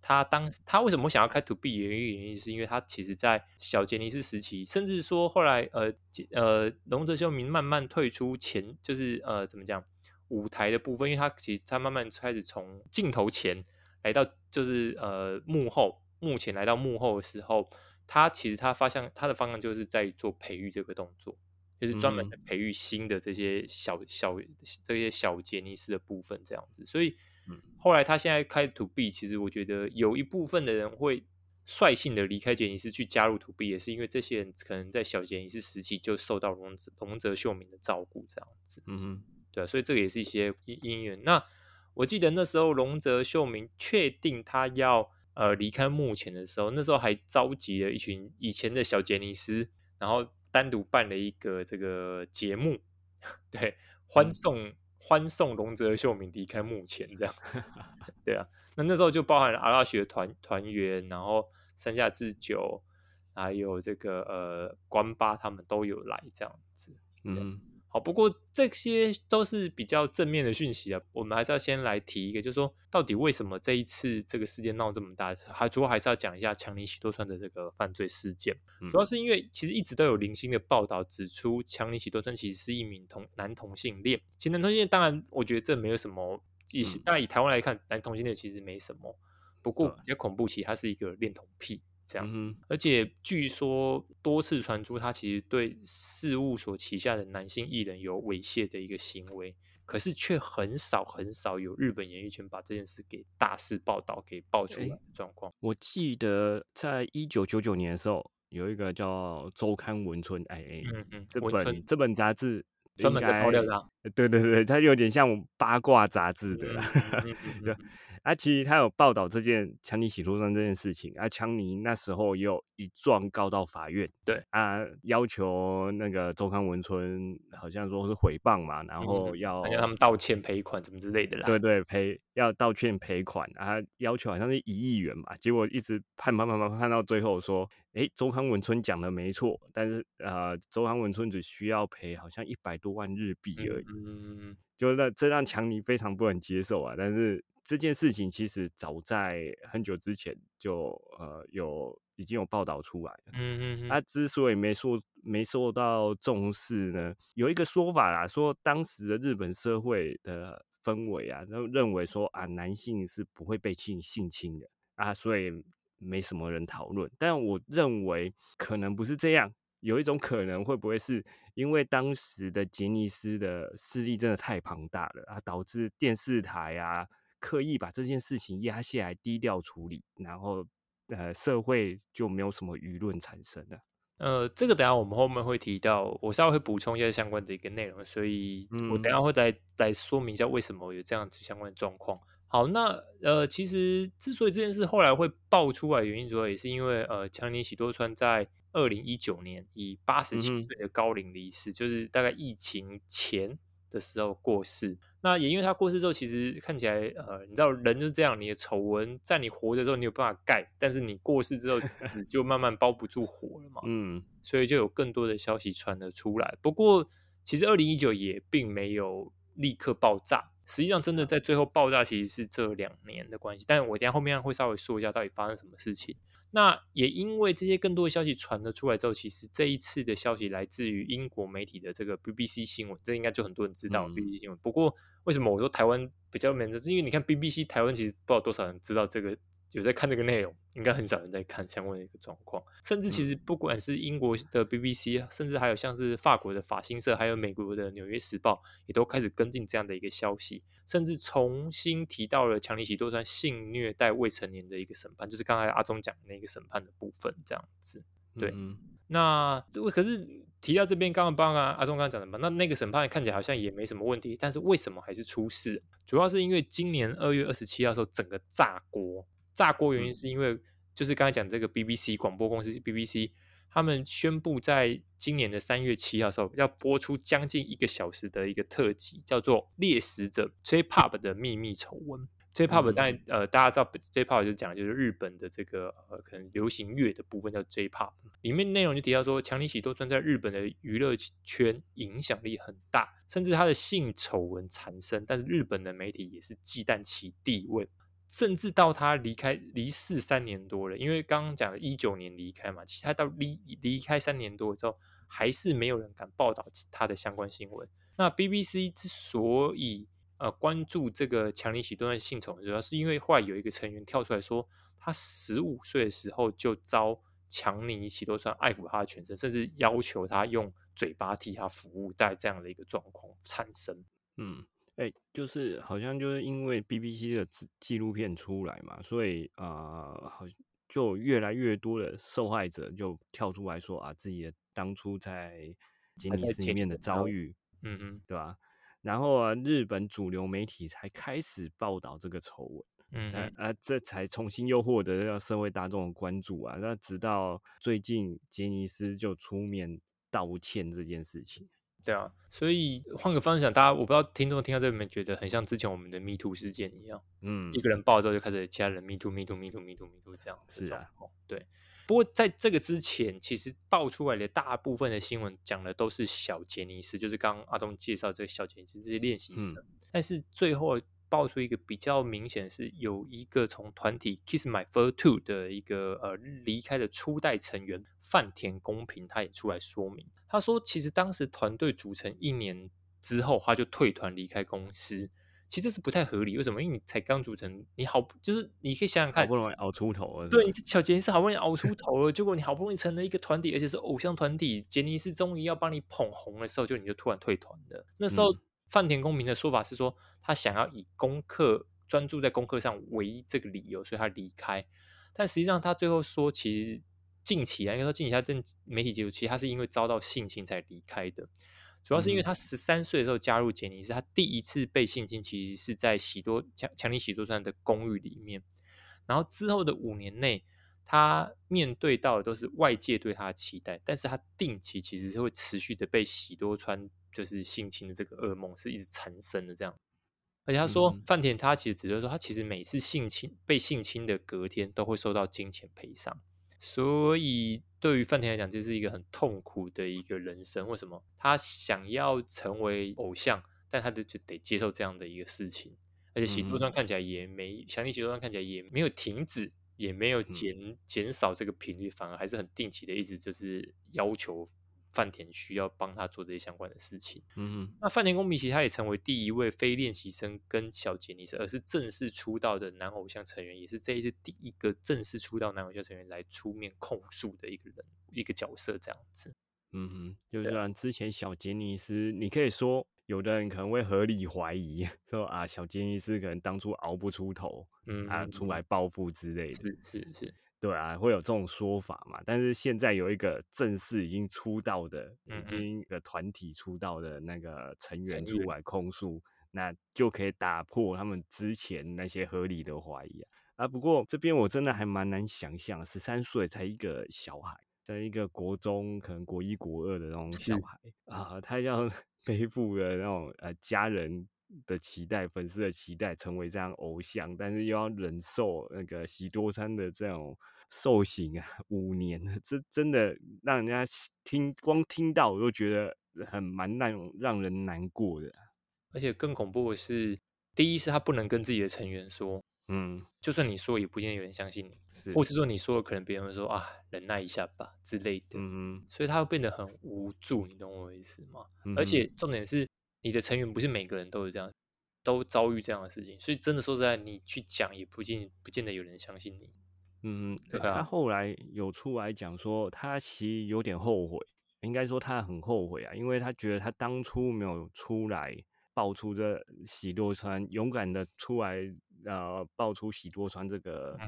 [SPEAKER 1] 他当他为什么想要开 To B？原因原因是因为他其实在小杰尼斯时期，甚至说后来呃呃龙泽秀明慢慢退出前，就是呃怎么讲舞台的部分，因为他其实他慢慢开始从镜头前来到就是呃幕后，目前来到幕后的时候。他其实他方向他的方向就是在做培育这个动作，就是专门培育新的这些小小这些小杰尼斯的部分这样子。所以后来他现在开 To B，其实我觉得有一部分的人会率性的离开杰尼斯去加入 To B，也是因为这些人可能在小杰尼斯时期就受到龙泽龙泽秀明的照顾这样子。嗯哼，对啊，所以这个也是一些因缘。那我记得那时候龙泽秀明确定他要。呃，离开幕前的时候，那时候还召集了一群以前的小杰尼斯，然后单独办了一个这个节目，*laughs* 对，欢送欢送龙泽秀明离开幕前这样子，*laughs* 对啊，那那时候就包含了阿拉学团团员，然后山下智久，还有这个呃关八他们都有来这样子，嗯。好，不过这些都是比较正面的讯息啊。我们还是要先来提一个，就是说，到底为什么这一次这个事件闹这么大？还主要还是要讲一下强尼喜多川的这个犯罪事件。主要是因为其实一直都有零星的报道指出，强尼喜多川其实是一名同男同性恋。其实男同性恋，当然我觉得这没有什么，以当然以台湾来看，男同性恋其实没什么。不过比较恐怖，其实他是一个恋童癖。这样子，而且据说多次传出他其实对事务所旗下的男性艺人有猥亵的一个行为，可是却很少很少有日本演艺圈把这件事给大肆报道、给爆出来的状况。
[SPEAKER 2] 我记得在一九九九年的时候，有一个叫《周刊文春》哎哎，嗯嗯，这本这本杂志
[SPEAKER 1] 专门在爆料的，
[SPEAKER 2] 对对对，它有点像八卦杂志的啦。*laughs* 啊，其实他有报道这件强尼洗脱衫这件事情，啊，强尼那时候也有一状告到法院，
[SPEAKER 1] 对
[SPEAKER 2] 啊，要求那个周刊文春好像说是诽谤嘛，然后要
[SPEAKER 1] 让他们道歉赔款什么之类的啦。
[SPEAKER 2] 对对，赔要道歉赔款啊，要求好像是一亿元吧，结果一直判判判判判到最后说，哎，周刊文春讲的没错，但是呃，周刊文春只需要赔好像一百多万日币而已，
[SPEAKER 1] 嗯，
[SPEAKER 2] 就让这让强尼非常不能接受啊，但是。这件事情其实早在很久之前就呃有已经有报道出来了。
[SPEAKER 1] 嗯嗯
[SPEAKER 2] 啊之所以没受没受到重视呢，有一个说法啦，说当时的日本社会的氛围啊，都认为说啊男性是不会被性性侵的啊，所以没什么人讨论。但我认为可能不是这样，有一种可能会不会是因为当时的杰尼斯的势力真的太庞大了啊，导致电视台啊。刻意把这件事情压下来，低调处理，然后呃，社会就没有什么舆论产生了。
[SPEAKER 1] 呃，这个等下我们后面会提到，我稍微会补充一下相关的一个内容，所以我等下会来来说明一下为什么有这样子相关的状况。好，那呃，其实之所以这件事后来会爆出来，原因主要也是因为呃，强尼喜多川在二零一九年以八十七岁的高龄离世，就是大概疫情前的时候过世。那也因为他过世之后，其实看起来，呃，你知道人就是这样，你的丑闻在你活着时候你有办法盖，但是你过世之后 *laughs* 纸就慢慢包不住火了嘛。嗯，所以就有更多的消息传了出来。不过，其实二零一九也并没有立刻爆炸，实际上真的在最后爆炸其实是这两年的关系。但我等下后面会稍微说一下到底发生什么事情。那也因为这些更多的消息传了出来之后，其实这一次的消息来自于英国媒体的这个 BBC 新闻，这应该就很多人知道 BBC 新闻。不过为什么我说台湾比较没人是因为你看 BBC 台湾其实不知道多少人知道这个。有在看这个内容，应该很少人在看相关的一个状况。甚至其实不管是英国的 BBC，甚至还有像是法国的法新社，还有美国的纽约时报，也都开始跟进这样的一个消息，甚至重新提到了强尼喜多川性虐待未成年的一个审判，就是刚才阿忠讲的那个审判的部分，这样子。对，那可是提到这边，刚刚帮啊阿忠刚刚讲的嘛，那那个审判看起来好像也没什么问题，但是为什么还是出事？主要是因为今年二月二十七号的时候，整个炸锅。炸锅原因是因为，就是刚才讲这个 BBC 广播公司 BBC，他们宣布在今年的三月七号时候要播出将近一个小时的一个特辑，叫做《猎食者 J-Pop 的秘密丑闻》。J-Pop 但呃大家知道 J-Pop 就讲就是日本的这个呃可能流行乐的部分叫 J-Pop，里面内容就提到说强尼喜多川在日本的娱乐圈影响力很大，甚至他的性丑闻缠身，但是日本的媒体也是忌惮其地位。甚至到他离开离世三年多了，因为刚刚讲的一九年离开嘛，其实他到离离开三年多之后，还是没有人敢报道他的相关新闻。那 BBC 之所以呃关注这个强尼喜多的性丑，主要是因为后来有一个成员跳出来说，他十五岁的时候就遭强尼喜多川爱抚他的全身，甚至要求他用嘴巴替他服务，带这样的一个状况产生。
[SPEAKER 2] 嗯。哎，就是好像就是因为 BBC 的纪纪录片出来嘛，所以啊，好就越来越多的受害者就跳出来说啊，自己的当初在杰尼斯里面的遭遇，
[SPEAKER 1] 嗯嗯，
[SPEAKER 2] 对吧？然后啊，日本主流媒体才开始报道这个丑闻，
[SPEAKER 1] 嗯，
[SPEAKER 2] 才啊，这才重新又获得让社会大众的关注啊。那直到最近杰尼斯就出面道歉这件事情。
[SPEAKER 1] 对啊，所以换个方向，大家我不知道听众听到这里面觉得很像之前我们的 Me Too 事件一样，
[SPEAKER 2] 嗯，
[SPEAKER 1] 一个人爆之后就开始其他人 Me Too，Me Too，Me Too，Me Too，Me Too 这样
[SPEAKER 2] 是啊，
[SPEAKER 1] 对。不过在这个之前，其实爆出来的大部分的新闻讲的都是小杰尼斯，就是刚刚阿东介绍这个小杰尼斯这些练习生，但是最后。爆出一个比较明显是有一个从团体 Kiss My Fur Two 的一个呃离开的初代成员范田公平，他也出来说明，他说其实当时团队组成一年之后，他就退团离开公司，其实这是不太合理。为什么？因为你才刚组成，你好就是你可以想想看，
[SPEAKER 2] 好不容易熬出头了，
[SPEAKER 1] 对，你小杰尼斯好不容易 *laughs* 熬出头了，结果你好不容易成了一个团体，而且是偶像团体，杰尼斯终于要帮你捧红的时候，就你就突然退团了，那时候。范田公明的说法是说，他想要以功课专注在功课上为这个理由，所以他离开。但实际上，他最后说，其实近期啊，应该说近期他跟媒体接触，其实他是因为遭到性侵才离开的。主要是因为他十三岁的时候加入杰尼斯，他第一次被性侵其实是在喜多强强尼喜多川的公寓里面，然后之后的五年内，他面对到的都是外界对他的期待，但是他定期其实是会持续的被喜多川就是性侵的这个噩梦是一直缠身的这样。而且他说，范田他其实只是说，他其实每次性侵被性侵的隔天都会受到金钱赔偿，所以对于范田来讲，这是一个很痛苦的一个人生。为什么？他想要成为偶像，但他的就得接受这样的一个事情。而且行动上看起来也没，祥尼喜多川看起来也没有停止，也没有减减少这个频率，反而还是很定期的，一直就是要求。饭田需要帮他做这些相关的事情。嗯，那饭田公明其实他也成为第一位非练习生跟小杰尼斯，而是正式出道的男偶像成员，也是这一次第一个正式出道男偶像成员来出面控诉的一个人一个角色这样子。
[SPEAKER 2] 嗯哼，就像之前小杰尼斯，你可以说有的人可能会合理怀疑 *laughs* 说啊，小杰尼斯可能当初熬不出头，嗯啊，出来报复之类的。
[SPEAKER 1] 是是是。
[SPEAKER 2] 对啊，会有这种说法嘛？但是现在有一个正式已经出道的，已经的团体出道的那个成员出来控诉，那就可以打破他们之前那些合理的怀疑啊。啊，不过这边我真的还蛮难想象，十三岁才一个小孩，在一个国中可能国一国二的那种小孩啊，他要 *laughs* 背负的那种呃家人。的期待，粉丝的期待，成为这样偶像，但是又要忍受那个喜多川的这种受刑啊，五年，这真的让人家听光听到我都觉得很蛮让让人难过的。
[SPEAKER 1] 而且更恐怖的是，第一是他不能跟自己的成员说，嗯，就算你说，也不见得有人相信你，或是说你说了，可能别人会说啊，忍耐一下吧之类的，嗯所以他会变得很无助，你懂我意思吗？而且重点是。你的成员不是每个人都有这样，都遭遇这样的事情，所以真的说实在，你去讲也不见不见得有人相信你。
[SPEAKER 2] 嗯，他后来有出来讲说，他其实有点后悔，应该说他很后悔啊，因为他觉得他当初没有出来爆出这喜多川，勇敢的出来。呃，爆出喜多川这个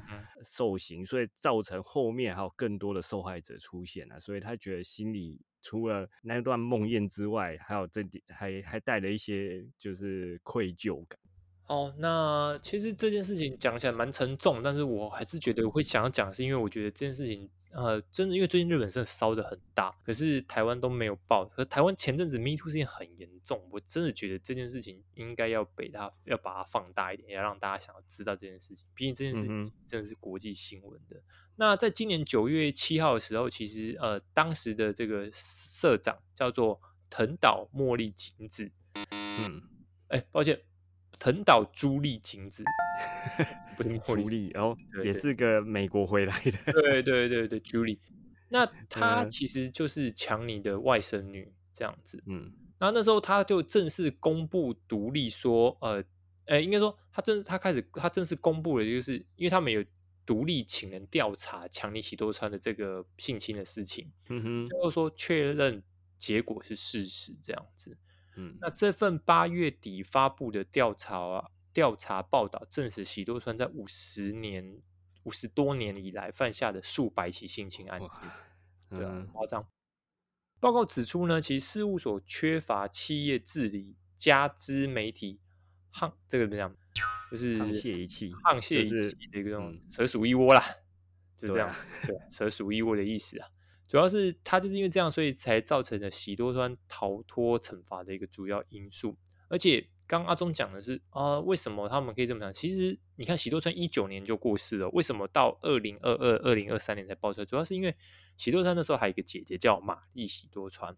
[SPEAKER 2] 受刑，所以造成后面还有更多的受害者出现啊，所以他觉得心里除了那段梦魇之外，还有这点还还带了一些就是愧疚感。
[SPEAKER 1] 哦，那其实这件事情讲起来蛮沉重，但是我还是觉得我会想要讲，是因为我觉得这件事情。呃，真的，因为最近日本真的烧的很大，可是台湾都没有报。可台湾前阵子 Me Too 事情很严重，我真的觉得这件事情应该要被它要把它放大一点，要让大家想要知道这件事情。毕竟这件事情真的是国际新闻的。那在今年九月七号的时候，其实呃，当时的这个社长叫做藤岛茉莉景子，嗯，哎，抱歉。藤岛朱莉晴子，*laughs* 不是
[SPEAKER 2] 朱莉，然后也是个美国回来的。
[SPEAKER 1] 对对对对，朱莉。那 *laughs* 她其实就是强尼的外甥女这样子。嗯，然后那时候她就正式公布独立，说，呃，呃，应该说她正她开始她正式公布了，就是因为他们有独立请人调查强尼喜多川的这个性侵的事情，嗯哼，最后说确认结果是事实这样子。嗯，那这份八月底发布的调查啊，调查报道证实，喜多川在五十年、五十多年以来犯下的数百起性侵案件，对啊，夸张。报告指出呢，其实事务所缺乏企业治理，加之媒体沆这个怎么讲，就是
[SPEAKER 2] 沆瀣一气，
[SPEAKER 1] 沆瀣一气的一个这种蛇鼠一窝啦，就这样子，对，蛇鼠一窝的意思啊。主要是他就是因为这样，所以才造成了喜多川逃脱惩罚的一个主要因素。而且刚阿忠讲的是啊，为什么他们可以这么讲？其实你看喜多川一九年就过世了，为什么到二零二二、二零二三年才爆出来？主要是因为喜多川那时候还有一个姐姐叫玛丽喜多川，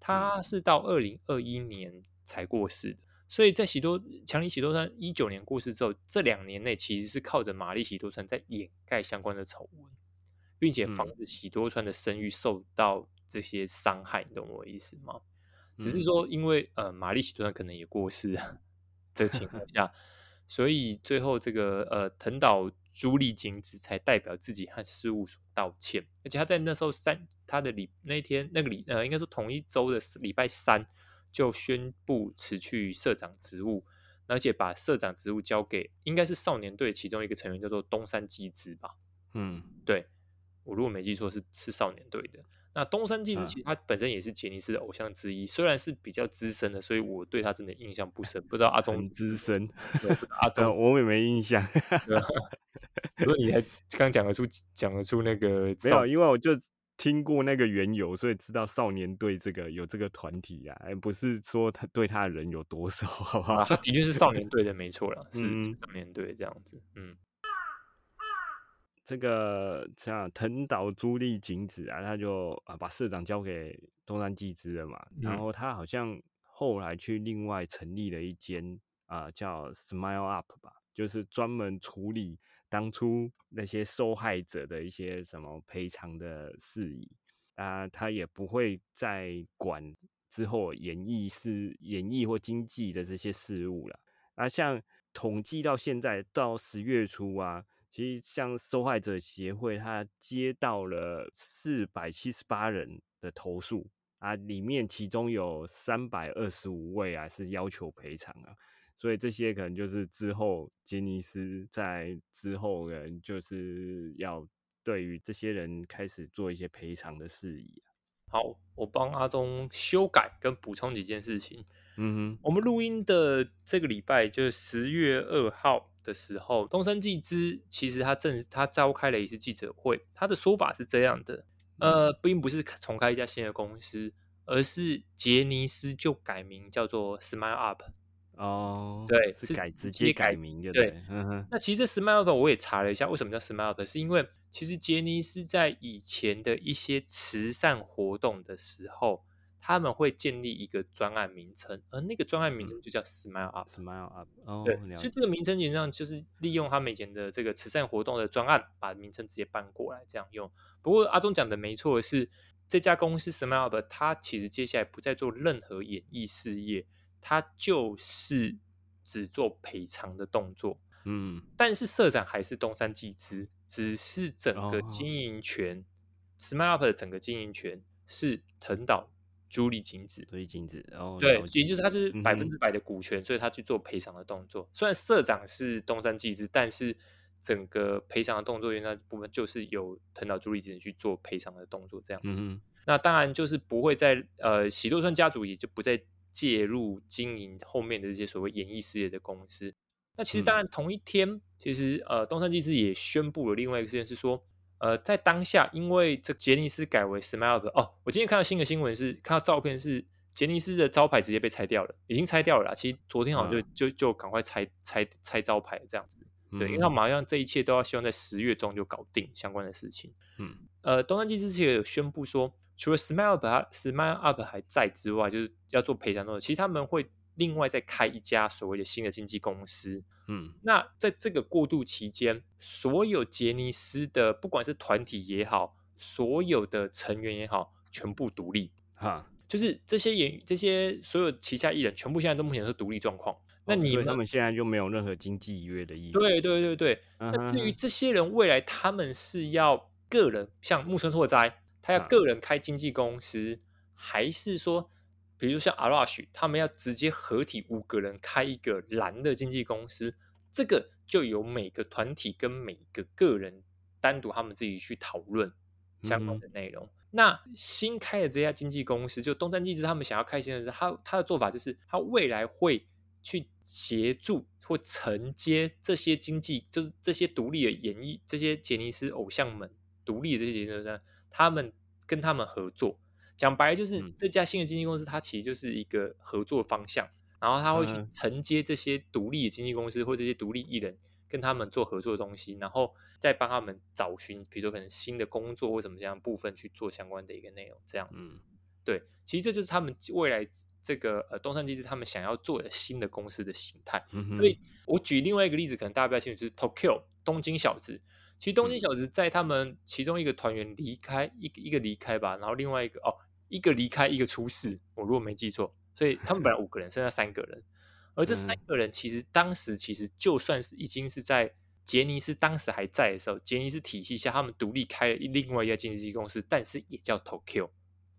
[SPEAKER 1] 她是到二零二一年才过世的。所以在喜多强尼喜多川一九年过世之后，这两年内其实是靠着玛丽喜多川在掩盖相关的丑闻。并且防止喜多川的声誉受到这些伤害，你懂我意思吗？只是说，因为呃，玛丽喜多川可能也过世，这个情况下，所以最后这个呃，藤岛朱莉景子才代表自己和事务所道歉，而且他在那时候三他的礼那天那个礼呃，应该说同一周的礼拜三就宣布辞去社长职务，而且把社长职务交给应该是少年队其中一个成员叫做东山基之吧，嗯，对。我如果没记错，是是少年队的。那东山纪之
[SPEAKER 2] 啊
[SPEAKER 1] 其实他本身也是杰尼斯的偶像之一，虽然是比较资深的，所以我对他真的印象不深。不知道阿忠
[SPEAKER 2] 很资深，
[SPEAKER 1] 阿
[SPEAKER 2] 呃，
[SPEAKER 1] 忠，
[SPEAKER 2] 我也没印象。
[SPEAKER 1] 对吧我说你还 *laughs* 刚讲得出讲得出那个
[SPEAKER 2] 没
[SPEAKER 1] 少
[SPEAKER 2] 有，因为我就听过那个缘由，所以知道少年队这个有这个团体啊，而不是说他对他的人有多少，好不
[SPEAKER 1] 啊，
[SPEAKER 2] 好？
[SPEAKER 1] 他的确是少年 *laughs* 队的，没错啦，是
[SPEAKER 2] 嗯
[SPEAKER 1] 是少年队这样子。嗯，
[SPEAKER 2] 这个像藤岛朱莉景子啊，他就啊把社长交给东山纪之了嘛，然
[SPEAKER 1] 嗯。
[SPEAKER 2] 后他好像后来去另外成立了一间啊、叫 Smile Up 吧，就是专门处理当初那些受害者的一些什么赔偿的事宜。啊，他也不会再管之后演艺是演艺或经济的这些事务了。啊，像统计到现在到十月初啊，其实像受害者协会，他接到了四百七十八人的投诉啊，里面其中有三百二十五位啊是要求赔偿啊，所以这些可能就是之后杰尼斯在之后人就是要对于这些人开始做一些赔偿的事宜、啊。
[SPEAKER 1] 好，我帮阿忠修改跟补充几件事情。
[SPEAKER 2] 嗯哼
[SPEAKER 1] 我们录音的这个礼拜就是十月二号的时候，东森纪之其实他正他召开了一次记者会，他的说法是这样的，呃，并不是重开一家新的公司，而是杰尼斯就改名叫做 Smile Up。
[SPEAKER 2] 哦，
[SPEAKER 1] 对是
[SPEAKER 2] 是改直
[SPEAKER 1] 直接
[SPEAKER 2] 接改
[SPEAKER 1] 改
[SPEAKER 2] 名的，
[SPEAKER 1] 对
[SPEAKER 2] 对，嗯哼，
[SPEAKER 1] 那其实这 Smile Up 我也查了一下，为什么叫 Smile Up，是因为其实杰尼斯在以前的一些慈善活动的时候，他们会建立一个专案名称，而那个专案名称就叫 Smile Up。
[SPEAKER 2] Smile Up，哦，
[SPEAKER 1] 对，所以这个名称原则上就是利用他们以前的这个慈善活动的专案，把名称直接搬过来这样用。不过阿忠讲的没错，是这家公司 Smile Up，它其实接下来不再做任何演艺事业，它就是只做赔偿的动作。
[SPEAKER 2] 嗯，
[SPEAKER 1] 但是社长还是东山纪之，只是整个
[SPEAKER 2] 哦
[SPEAKER 1] 经营权、Smile Up 的整个经营权是藤岛朱莉金子。
[SPEAKER 2] 朱莉金子，然，哦，
[SPEAKER 1] 对也就是他就是百分之百的股权，所以他去做赔偿的动作。虽然社长是东山纪之，但是整个赔偿的动作，那部分就是由藤岛朱莉子去做赔偿的动作，这样子。
[SPEAKER 2] 嗯，
[SPEAKER 1] 那当然就是不会在呃喜多川家族也就不再介入经营后面的这些所谓演艺事业的公司。那其实当然同一天，其实呃东山纪之也宣布了另外一个事件是说，呃在当下因为这杰尼斯改为 Smile Up 哦，我今天看到新的新闻是看到照片是杰尼斯的招牌直接被拆掉了，已经拆掉了啦。其实昨天好像就、
[SPEAKER 2] 啊
[SPEAKER 1] 就就赶快拆拆拆招牌这样子。对，因为
[SPEAKER 2] 嗯
[SPEAKER 1] 他们好像这一切都要希望在十月中就搞定相关的事情。
[SPEAKER 2] 嗯
[SPEAKER 1] 呃，东山纪之前有宣布说，除了 SmileUp SmileUp 还在之外，就是要做赔偿动作，其实他们会另外再开一家所谓的新的经纪公司。
[SPEAKER 2] 嗯
[SPEAKER 1] 那在这个过渡期间，所有杰尼斯的不管是团体也好，所有的成员也好，全部独立。
[SPEAKER 2] 哈，
[SPEAKER 1] 就是这些演这些所有旗下艺人，全部现在都目前是独立状况。那
[SPEAKER 2] 哦
[SPEAKER 1] 你们
[SPEAKER 2] 他们现在就没有任何经纪约的意思，
[SPEAKER 1] 对对对对，
[SPEAKER 2] 嗯
[SPEAKER 1] 那至于
[SPEAKER 2] 哼
[SPEAKER 1] 这些人未来他们是要个人，像木村拓哉，他要
[SPEAKER 2] 啊
[SPEAKER 1] 个人开经纪公司，还是说，比如像 Arash 他们要直接合体五个人开一个蓝的经纪公司，这个就由每个团体跟每个个人单独他们自己去讨论相关的内容。那新开的这家经纪公司，就东山纪之他们想要开新的是，他他的做法就是，他未来会去协助或承接这些经纪，就是这些独立的演艺，这些杰尼斯偶像们独立的这些杰尼斯呢，他们跟他们合作。讲白了就是
[SPEAKER 2] 嗯
[SPEAKER 1] 这家新的经纪公司，它其实就是一个合作方向，然后他会去
[SPEAKER 2] 嗯
[SPEAKER 1] 承接这些独立的经纪公司或这些独立艺人，跟他们做合作的东西，然后再帮他们找寻，比如说可能新的工作或什么这样的部分去做相关的一个内容，这样子。
[SPEAKER 2] 嗯
[SPEAKER 1] 对，其实这就是他们未来这个呃东山纪之他们想要做的新的公司的形态。
[SPEAKER 2] 嗯
[SPEAKER 1] 所以我举另外一个例子，可能大家比较清楚，就是 Tokyo 东京小子。其实东京
[SPEAKER 2] 嗯
[SPEAKER 1] 小子在他们其中一个团员离开，一个一个离开吧，然后另外一个哦，一个离开，一个出事，我如果没记错，所以他们本来五个人，剩下三个人，而这三
[SPEAKER 2] 嗯。
[SPEAKER 1] 个人其实当时其实就算是已经是在杰尼斯当时还在的时候，杰尼斯体系下，他们独立开了另外一家经纪公司，但是也叫 Tokyo，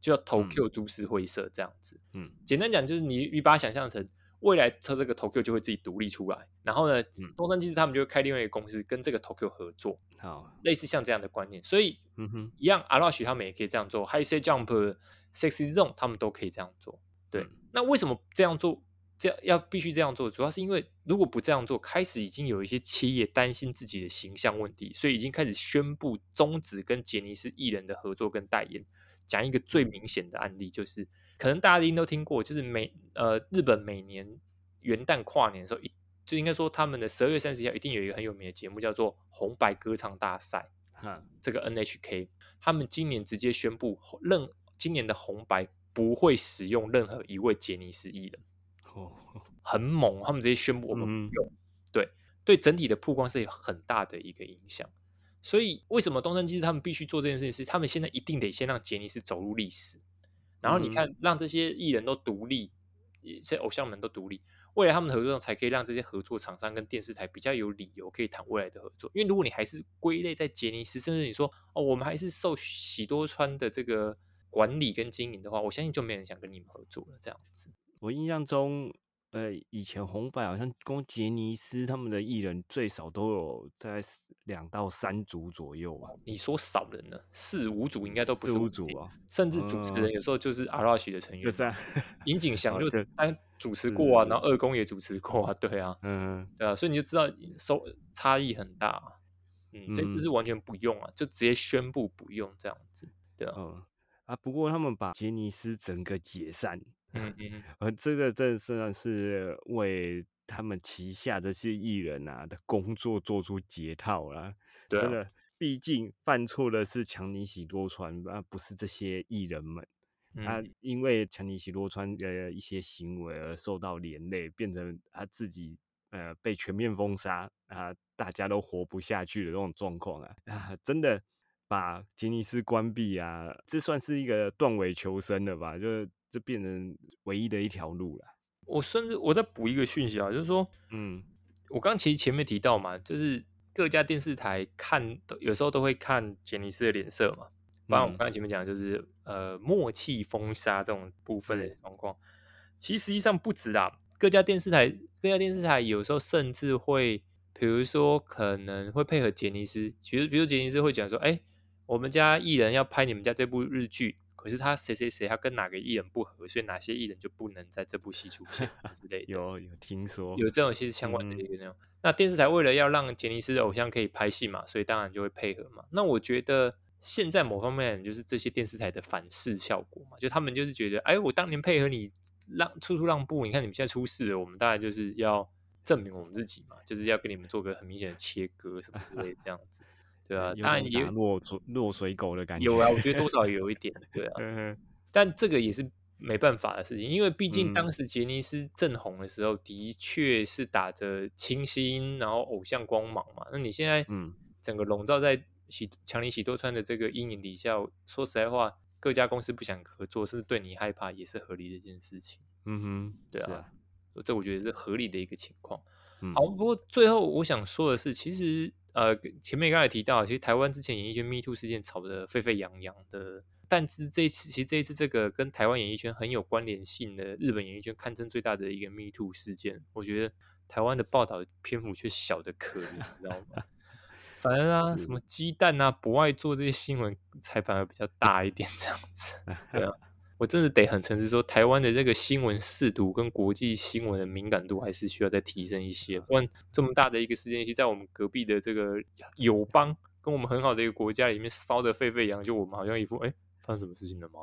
[SPEAKER 1] 就叫 Tokyo 株式会社这样子。
[SPEAKER 2] 嗯。
[SPEAKER 1] 简单讲就是你你把它想象成未来它这个 Tokyo 就会自己独立出来，然后呢，
[SPEAKER 2] 嗯。
[SPEAKER 1] 东山纪之他们就会开另外一个公司跟这个 Tokyo 合作，
[SPEAKER 2] 好，
[SPEAKER 1] 类似像这样的观念。所以
[SPEAKER 2] 嗯哼，
[SPEAKER 1] 一样，Arashi 他们也可以这样做，High Say Jump、Sexy Zone 他们都可以这样做。对，
[SPEAKER 2] 嗯
[SPEAKER 1] 那为什么这样做？这样要必须这样做，主要是因为如果不这样做，开始已经有一些企业担心自己的形象问题，所以已经开始宣布终止跟杰尼斯艺人的合作跟代言。讲一个最明显的案例，就是可能大家一定都听过，就是每呃日本每年元旦跨年的时候，一就应该说他们的十二月三十一号一定有一个很有名的节目，叫做红白歌唱大赛。
[SPEAKER 2] 哈，
[SPEAKER 1] 这个 NHK，他们今年直接宣布，任今年的红白不会使用任何一位杰尼斯艺人，
[SPEAKER 2] 哦，
[SPEAKER 1] 很猛，他们直接宣布我们
[SPEAKER 2] 嗯
[SPEAKER 1] 不用。对对，整体的曝光是有很大的一个影响。所以为什么东山其实他们必须做这件事情？是他们现在一定得先让杰尼斯走入历史，然后你
[SPEAKER 2] 嗯
[SPEAKER 1] 看，让这些艺人都独立，这些偶像们都独立，未来他们的合作上才可以让这些合作厂商跟电视台比较有理由可以谈未来的合作。因为如果你还是归类在杰尼斯，甚至你说哦，我们还是受喜多川的这个管理跟经营的话，我相信就没人想跟你们合作了。这样子，
[SPEAKER 2] 我印象中，呃，以前红白好像光杰尼斯他们的艺人最少都有大概两到三组左右吧，
[SPEAKER 1] 你说少人呢，四五组应该都不是
[SPEAKER 2] 四五组啊，
[SPEAKER 1] 甚至主持人
[SPEAKER 2] 嗯
[SPEAKER 1] 有时候就是 Arashi 的成员
[SPEAKER 2] 就，是啊，
[SPEAKER 1] 尹景祥就
[SPEAKER 2] 哦对
[SPEAKER 1] 单主持
[SPEAKER 2] 是
[SPEAKER 1] 过啊，然后二宫也主持过啊，*laughs* 对啊，
[SPEAKER 2] 嗯，
[SPEAKER 1] 对啊，所以你就知道收差异很大、啊。嗯，这
[SPEAKER 2] 嗯
[SPEAKER 1] 次是完全不用啊，就直接宣布不用这样子，对啊，
[SPEAKER 2] 嗯啊，不过他们把杰尼斯整个解散，
[SPEAKER 1] 嗯 *laughs* 嗯，
[SPEAKER 2] 呃，这个真的算是为他们旗下这些艺人啊的工作做出解套啦。
[SPEAKER 1] 对啊
[SPEAKER 2] 真的，毕竟犯错的是强尼喜多川，而不是这些艺人们。啊
[SPEAKER 1] 嗯，
[SPEAKER 2] 因为强尼喜多川的一些行为而受到连累，变成他自己呃被全面封杀啊，大家都活不下去的这种状况啊啊，真的把杰尼斯关闭啊，这算是一个断尾求生了吧？就是这变成唯一的一条路了。
[SPEAKER 1] 我甚至我再补一个讯息啊，就是说，
[SPEAKER 2] 嗯
[SPEAKER 1] 我刚其实前面提到嘛，就是各家电视台看都有时候都会看杰尼斯的脸色嘛，不然我们
[SPEAKER 2] 嗯
[SPEAKER 1] 刚才前面讲的就是呃默契封杀这种部分的
[SPEAKER 2] 是
[SPEAKER 1] 状况，其实实际上不止啦，各家电视台各家电视台有时候甚至会，比如说可能会配合杰尼斯，比如比如杰尼斯会讲说，哎，我们家艺人要拍你们家这部日剧。可是他谁谁谁，他跟哪个艺人不合，所以哪些艺人就不能在这部戏出现之类的。
[SPEAKER 2] 有有听说，
[SPEAKER 1] 有这种其实相关的
[SPEAKER 2] 嗯
[SPEAKER 1] 一个内容。那电视台为了要让杰尼斯的偶像可以拍戏嘛，所以当然就会配合嘛。那我觉得现在某方面就是这些电视台的反噬效果嘛，就他们就是觉得，哎，我当年配合你让处处让步，你看你们现在出事了，我们当然就是要证明我们自己嘛，就是要跟你们做个很明显的切割什么之类的这样子，对啊，
[SPEAKER 2] 有
[SPEAKER 1] 当然也
[SPEAKER 2] 落水落水狗的感觉。
[SPEAKER 1] 有啊，我觉得多少 *laughs* 有一点，对啊。
[SPEAKER 2] 嗯
[SPEAKER 1] 但这个也是没办法的事情，因为毕竟
[SPEAKER 2] 嗯
[SPEAKER 1] 当时杰尼斯正红的时候，的确是打着清新，然后偶像光芒嘛。那你现在
[SPEAKER 2] 嗯
[SPEAKER 1] 整个笼罩在喜强尼喜多川的这个阴影底下，说实在话，各家公司不想合作，是对你害怕，也是合理的一件事情。
[SPEAKER 2] 嗯哼，
[SPEAKER 1] 对啊这我觉得是合理的一个情况。
[SPEAKER 2] 嗯
[SPEAKER 1] 好，不过最后我想说的是，其实呃，前面刚才提到，其实台湾之前演艺圈 Me Too 事件吵得沸沸扬扬的，但是这一次其实这一次这个跟台湾演艺圈很有关联性的日本演艺圈堪称最大的一个 Me Too 事件，我觉得台湾的报道篇幅却小的可怜，你知道吗？*laughs* 反而啊，什么鸡蛋啊、不爱做这些新闻才反而比较大一点，这样子。*laughs* 对啊，我真的得很诚实说，台湾的这个新闻视读跟国际新闻的敏感度还是需要再提升一些，不然这么大的一个事件，其实在我们隔壁的这个友邦跟我们很好的一个国家里面烧得沸沸扬扬，就我们好像一副哎发生什么事情了吗？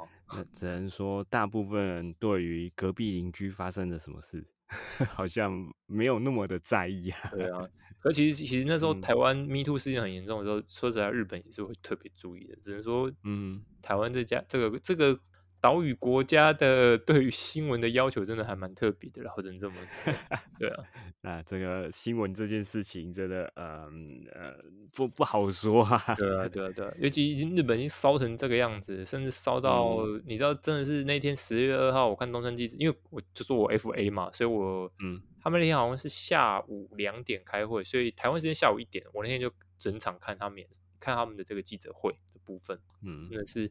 [SPEAKER 2] 只能说，大部分人对于隔壁邻居发生了什么事，*laughs* 好像没有那么的在意啊。
[SPEAKER 1] 对啊，可其实其实那时候
[SPEAKER 2] 嗯
[SPEAKER 1] 台湾 Me Too 事件很严重的时候，说实在，日本也是会特别注意的。只能说，
[SPEAKER 2] 嗯，
[SPEAKER 1] 台湾这家这个这个岛屿国家的对于新闻的要求真的还蛮特别的，然后只能这么说。*laughs* 对啊，*laughs*
[SPEAKER 2] 那这个新闻这件事情，真的，嗯呃，不不好说啊。
[SPEAKER 1] 对啊，*laughs* 对啊，对啊，尤其已经日本已经烧成这个样子，甚至烧到、
[SPEAKER 2] 嗯
[SPEAKER 1] 你知道，真的是那天十月二号，我看东山记者，因为我就说我 FA 嘛，所以我
[SPEAKER 2] 嗯
[SPEAKER 1] 他们那天好像是下午两点开会，所以台湾时间下午一点，我那天就整场看他们演看他们的这个记者会的部分，
[SPEAKER 2] 嗯
[SPEAKER 1] 真的是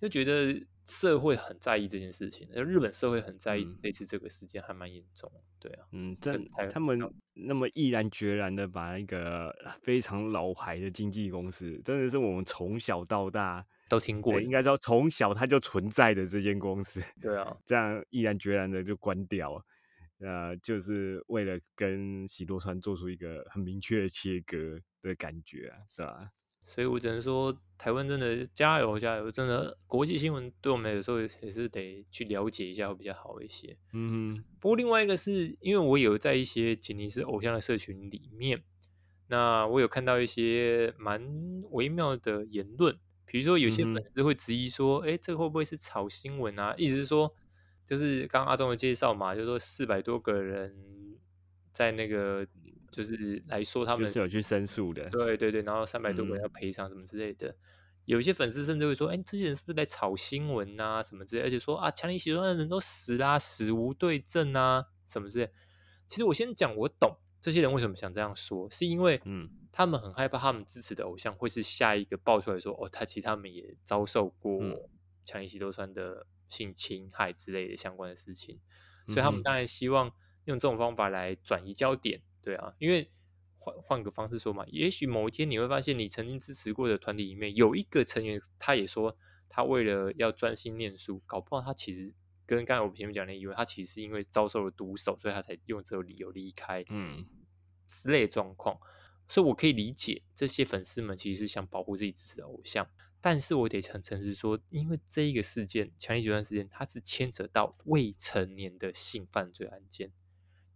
[SPEAKER 1] 就觉得社会很在意这件事情，就日本社会很在意这次这个事件还蛮严重，对啊，
[SPEAKER 2] 嗯，这他们那么毅然决然的把一个非常老牌的经纪公司，真的是我们从小到大
[SPEAKER 1] 都听过，
[SPEAKER 2] 应该说从小它就存在的这间公司，
[SPEAKER 1] 对啊，
[SPEAKER 2] 这样毅然决然的就关掉。呃，就是为了跟喜多川做出一个很明确的切割的感觉啊，是吧？
[SPEAKER 1] 所以我只能说，台湾真的加油加油！真的，国际新闻对我们有时候也是得去了解一下会比较好一些。
[SPEAKER 2] 嗯，
[SPEAKER 1] 不过另外一个是因为我有在一些杰尼斯偶像的社群里面，那我有看到一些蛮微妙的言论，比如说有些粉丝会质疑说：“哎，这个会不会是炒新闻啊？”意思是说。就是刚阿忠的介绍嘛，就是说四百多个人在那个，就是来说他们
[SPEAKER 2] 是有去申诉的，
[SPEAKER 1] 对对对，然后三百多个人要赔偿什么之类的。有一些粉丝甚至会说：“哎，这些人是不是在炒新闻啊？什么之类？”而且说啊，强尼喜欢的人都死啦，死无对证啊，什么之类。其实我先讲，我懂这些人为什么想这样说，是因为嗯，他们很害怕他们支持的偶像会是下一个爆出来说：“哦，他其实他们也遭受过强尼喜多川的。”性侵害之类的相关的事情，所以他们当然希望用这种方法来转移焦点，对啊，因为换换个方式说嘛，也许某一天你会发现，你曾经支持过的团体里面有一个成员，他也说他为了要专心念书，搞不好他其实跟刚才我们前面讲的一位，他其实是因为遭受了毒手，所以他才用这个理由离开，嗯，之类状况，所以我可以理解这些粉丝们其实是想保护自己支持的偶像。但是我得很诚实说，因为这一个事件，强力决断事件，它是牵扯到未成年的性犯罪案件。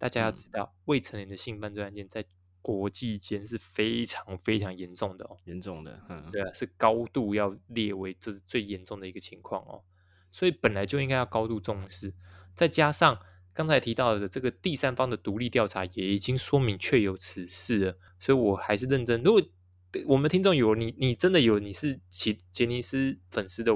[SPEAKER 1] 大家要知道，未成年的性犯罪案件在国际间是非常非常严重的哦，
[SPEAKER 2] 严重的，嗯，
[SPEAKER 1] 对啊，是高度要列为这是最严重的一个情况哦。所以本来就应该要高度重视，再加上刚才提到的这个第三方的独立调查也已经说明确有此事了，所以我还是认真。如果我们听众有你，你真的有你是杰杰尼斯粉丝的，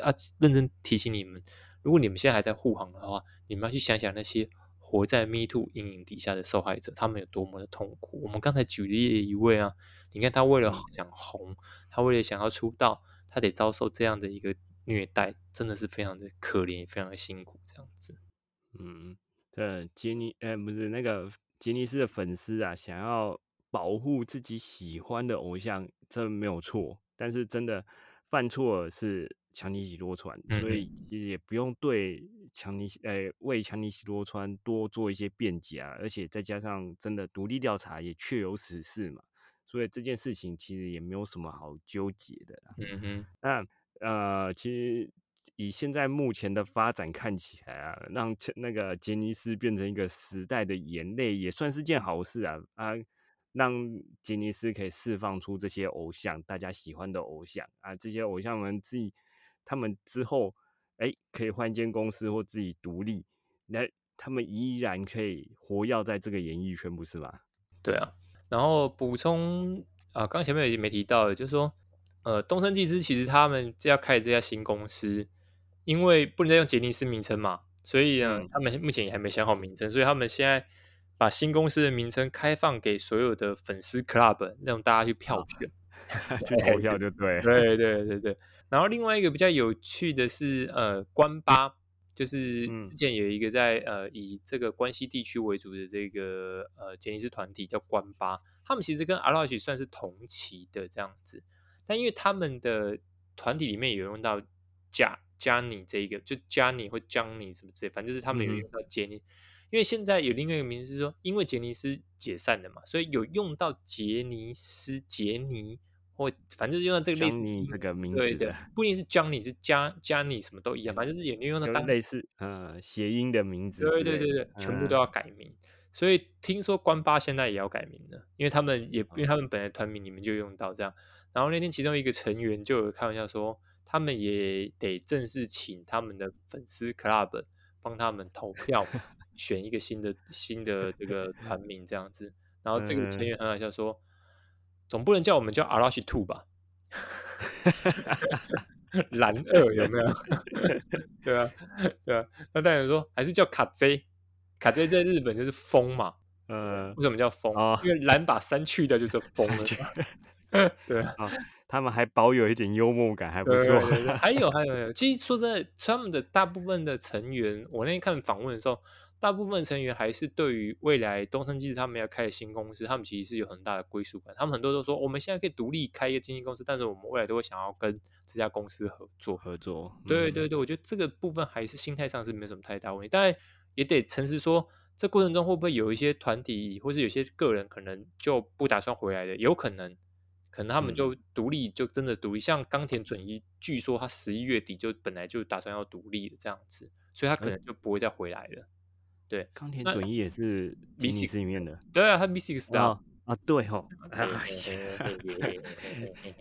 [SPEAKER 1] 啊，认真提醒你们，如果你们现在还在护航的话，你们要去想想那些活在 Me Too 阴影底下的受害者，他们有多么的痛苦。我们刚才举例的一位啊，你看他为了想红，他为了想要出道，他得遭受这样的一个虐待，真的是非常的可怜，非常的辛苦，这样子。
[SPEAKER 2] 嗯，对，杰尼，呃，不是那个杰尼斯的粉丝啊，想要。保护自己喜欢的偶像，这没有错。但是真的犯错是强尼喜多川，所以也不用对强尼呃为强尼喜多川多做一些辩解啊。而且再加上真的独立调查也确有此事嘛，所以这件事情其实也没有什么好纠结的。
[SPEAKER 1] 嗯哼，
[SPEAKER 2] 那呃，其实以现在目前的发展看起来啊，让那个杰尼斯变成一个时代的眼泪，也算是件好事啊啊。让吉尼斯可以释放出这些偶像，大家喜欢的偶像啊，这些偶像们自己，他们之后哎，可以换间公司或自己独立，那他们依然可以活跃在这个演艺圈，不是吗？
[SPEAKER 1] 对啊。然后补充啊，刚前面也没提到，就是说，呃，东森技师其实他们要开这家新公司，因为不能再用杰尼斯名称嘛，所以呢，他们目前也还没想好名称，所以他们现在。把新公司的名称开放给所有的粉丝 club，让大家去票选，*laughs*
[SPEAKER 2] 去投票就对。
[SPEAKER 1] 对对对对。然后另外一个比较有趣的是，呃，关巴，就是之前有一个在呃以这个关西地区为主的这个呃杰尼斯团体叫关巴，他们其实跟 Arashi 算是同期的这样子，但因为他们的团体里面有用到加加尼这一个，就加尼或江尼什么之类，反正就是他们有用到杰尼。因为现在有另外一个名字是说，因为杰尼斯解散了嘛，所以有用到杰尼斯杰尼或反正就用到这个类似
[SPEAKER 2] 这个名字，
[SPEAKER 1] 对对，不一定是江尼是加加你什么都一样，反正就是有用到
[SPEAKER 2] 类似呃谐音的名字，
[SPEAKER 1] 对对对对，全部都要改名。所以听说关八现在也要改名了，因为他们也因为他们本来团名你们就用到这样。然后那天其中一个成员就有开玩笑说，他们也得正式请他们的粉丝 club 帮他们投票。*laughs* 选一个新的新的这个团名这样子，然后这个成员很好笑说，总不能叫我们叫 Arashi Two 吧？蓝二有没有？*laughs* 对啊，对啊。那当然说还是叫卡 Z，卡 Z 在日本就是风嘛。嗯，为什么叫风？因为蓝把山去掉就叫风了。*laughs* 对啊，
[SPEAKER 2] 他们还保有一点幽默感，还不
[SPEAKER 1] 对
[SPEAKER 2] 错。
[SPEAKER 1] 还有还有还有，其实说真的，他们的大部分的成员，我那天看访问的时候，大部分成员还是对于未来东升纪实他们要开的新公司，他们其实是有很大的归属感。他们很多都说，我们现在可以独立开一个经纪公司，但是我们未来都会想要跟这家公司合作。
[SPEAKER 2] 合作，嗯
[SPEAKER 1] 对对对，我觉得这个部分还是心态上是没有什么太大问题，当然也得诚实说，这过程中会不会有一些团体或是有些个人可能就不打算回来的，有可能，可能他们
[SPEAKER 2] 嗯
[SPEAKER 1] 就独立，就真的独立。像冈田准一，据说他十一月底就本来就打算要独立的这样子，所以他可能就不会再回来了。对
[SPEAKER 2] 冈田
[SPEAKER 1] 那
[SPEAKER 2] 准一也是吉尼
[SPEAKER 1] V6
[SPEAKER 2] 斯里面的
[SPEAKER 1] 对啊，他 B Six 的啊
[SPEAKER 2] 对吼，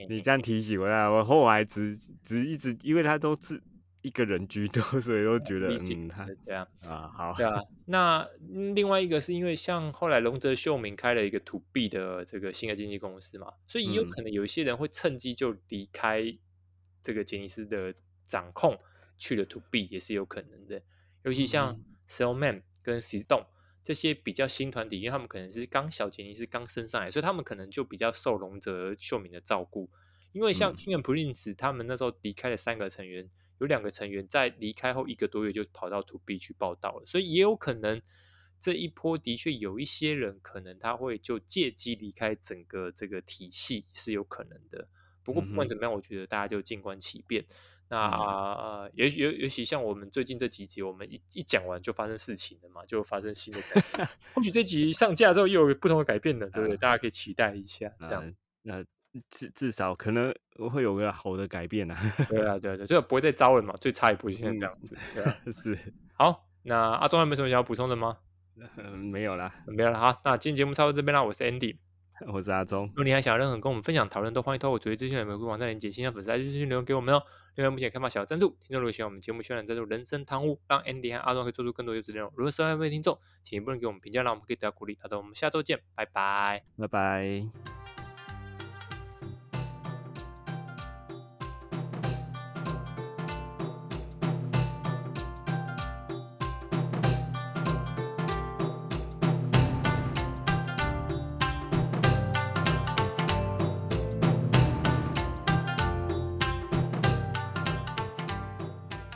[SPEAKER 2] 你这样提醒我啊，我后来只只一直，因为他都是一个人居多，所以都觉得嗯，他
[SPEAKER 1] 对啊。
[SPEAKER 2] 啊好，
[SPEAKER 1] 对啊，那嗯另外一个是因为像后来龙泽秀明开了一个 To B 的这个新的经纪公司嘛，所以也有
[SPEAKER 2] 嗯
[SPEAKER 1] 可能有一些人会趁机就离开这个杰尼斯的掌控，去了 To B 也是有可能的。尤其像
[SPEAKER 2] 嗯
[SPEAKER 1] Cellman 跟 d o 这些比较新团体，因为他们可能是刚小杰尼斯刚升上来，所以他们可能就比较受龙泽秀明的照顾。因为像
[SPEAKER 2] 嗯
[SPEAKER 1] King and Prince 他们那时候离开了三个成员，有两个成员在离开后一个多月就跑到 To B 去报道了，所以也有可能这一波的确有一些人可能他会就借机离开整个这个体系是有可能的。不过不管怎么样，我觉得大家就静观其变。那
[SPEAKER 2] 嗯
[SPEAKER 1] 啊，也许尤尤其像我们最近这几集，我们一一讲完就发生事情了嘛，就发生新的改变。*laughs* 或许这集上架之后又有不同的改变了，对不对？
[SPEAKER 2] 啊
[SPEAKER 1] 大家可以期待一下，这样。
[SPEAKER 2] 啊那至至少可能会有个好的改变啊，
[SPEAKER 1] 对啊，对啊对，就不会再招了嘛，最差也不会现在这样子。对啊，*laughs*
[SPEAKER 2] 是，
[SPEAKER 1] 好，那阿忠还有没有什么想要补充的吗？
[SPEAKER 2] 嗯，*laughs* 没有啦，
[SPEAKER 1] 没有了，好，那今天节目差不多这边啦，我是 Andy。*laughs*
[SPEAKER 2] 我是阿忠
[SPEAKER 1] 如，果你还想要任何跟我们分享讨论，都欢迎透过主页资讯的玫瑰网站连接新向粉丝资讯留言给我们哦。另外，目前开放小赞助，听众如果喜欢我们节目，渲染赞助人生汤屋，让 Andy 和阿忠可以做出更多优质内容。如果身为一位听众，请不能给我们评价，让我们可以得到鼓励。好的，我们下周见，拜拜。
[SPEAKER 2] 拜拜。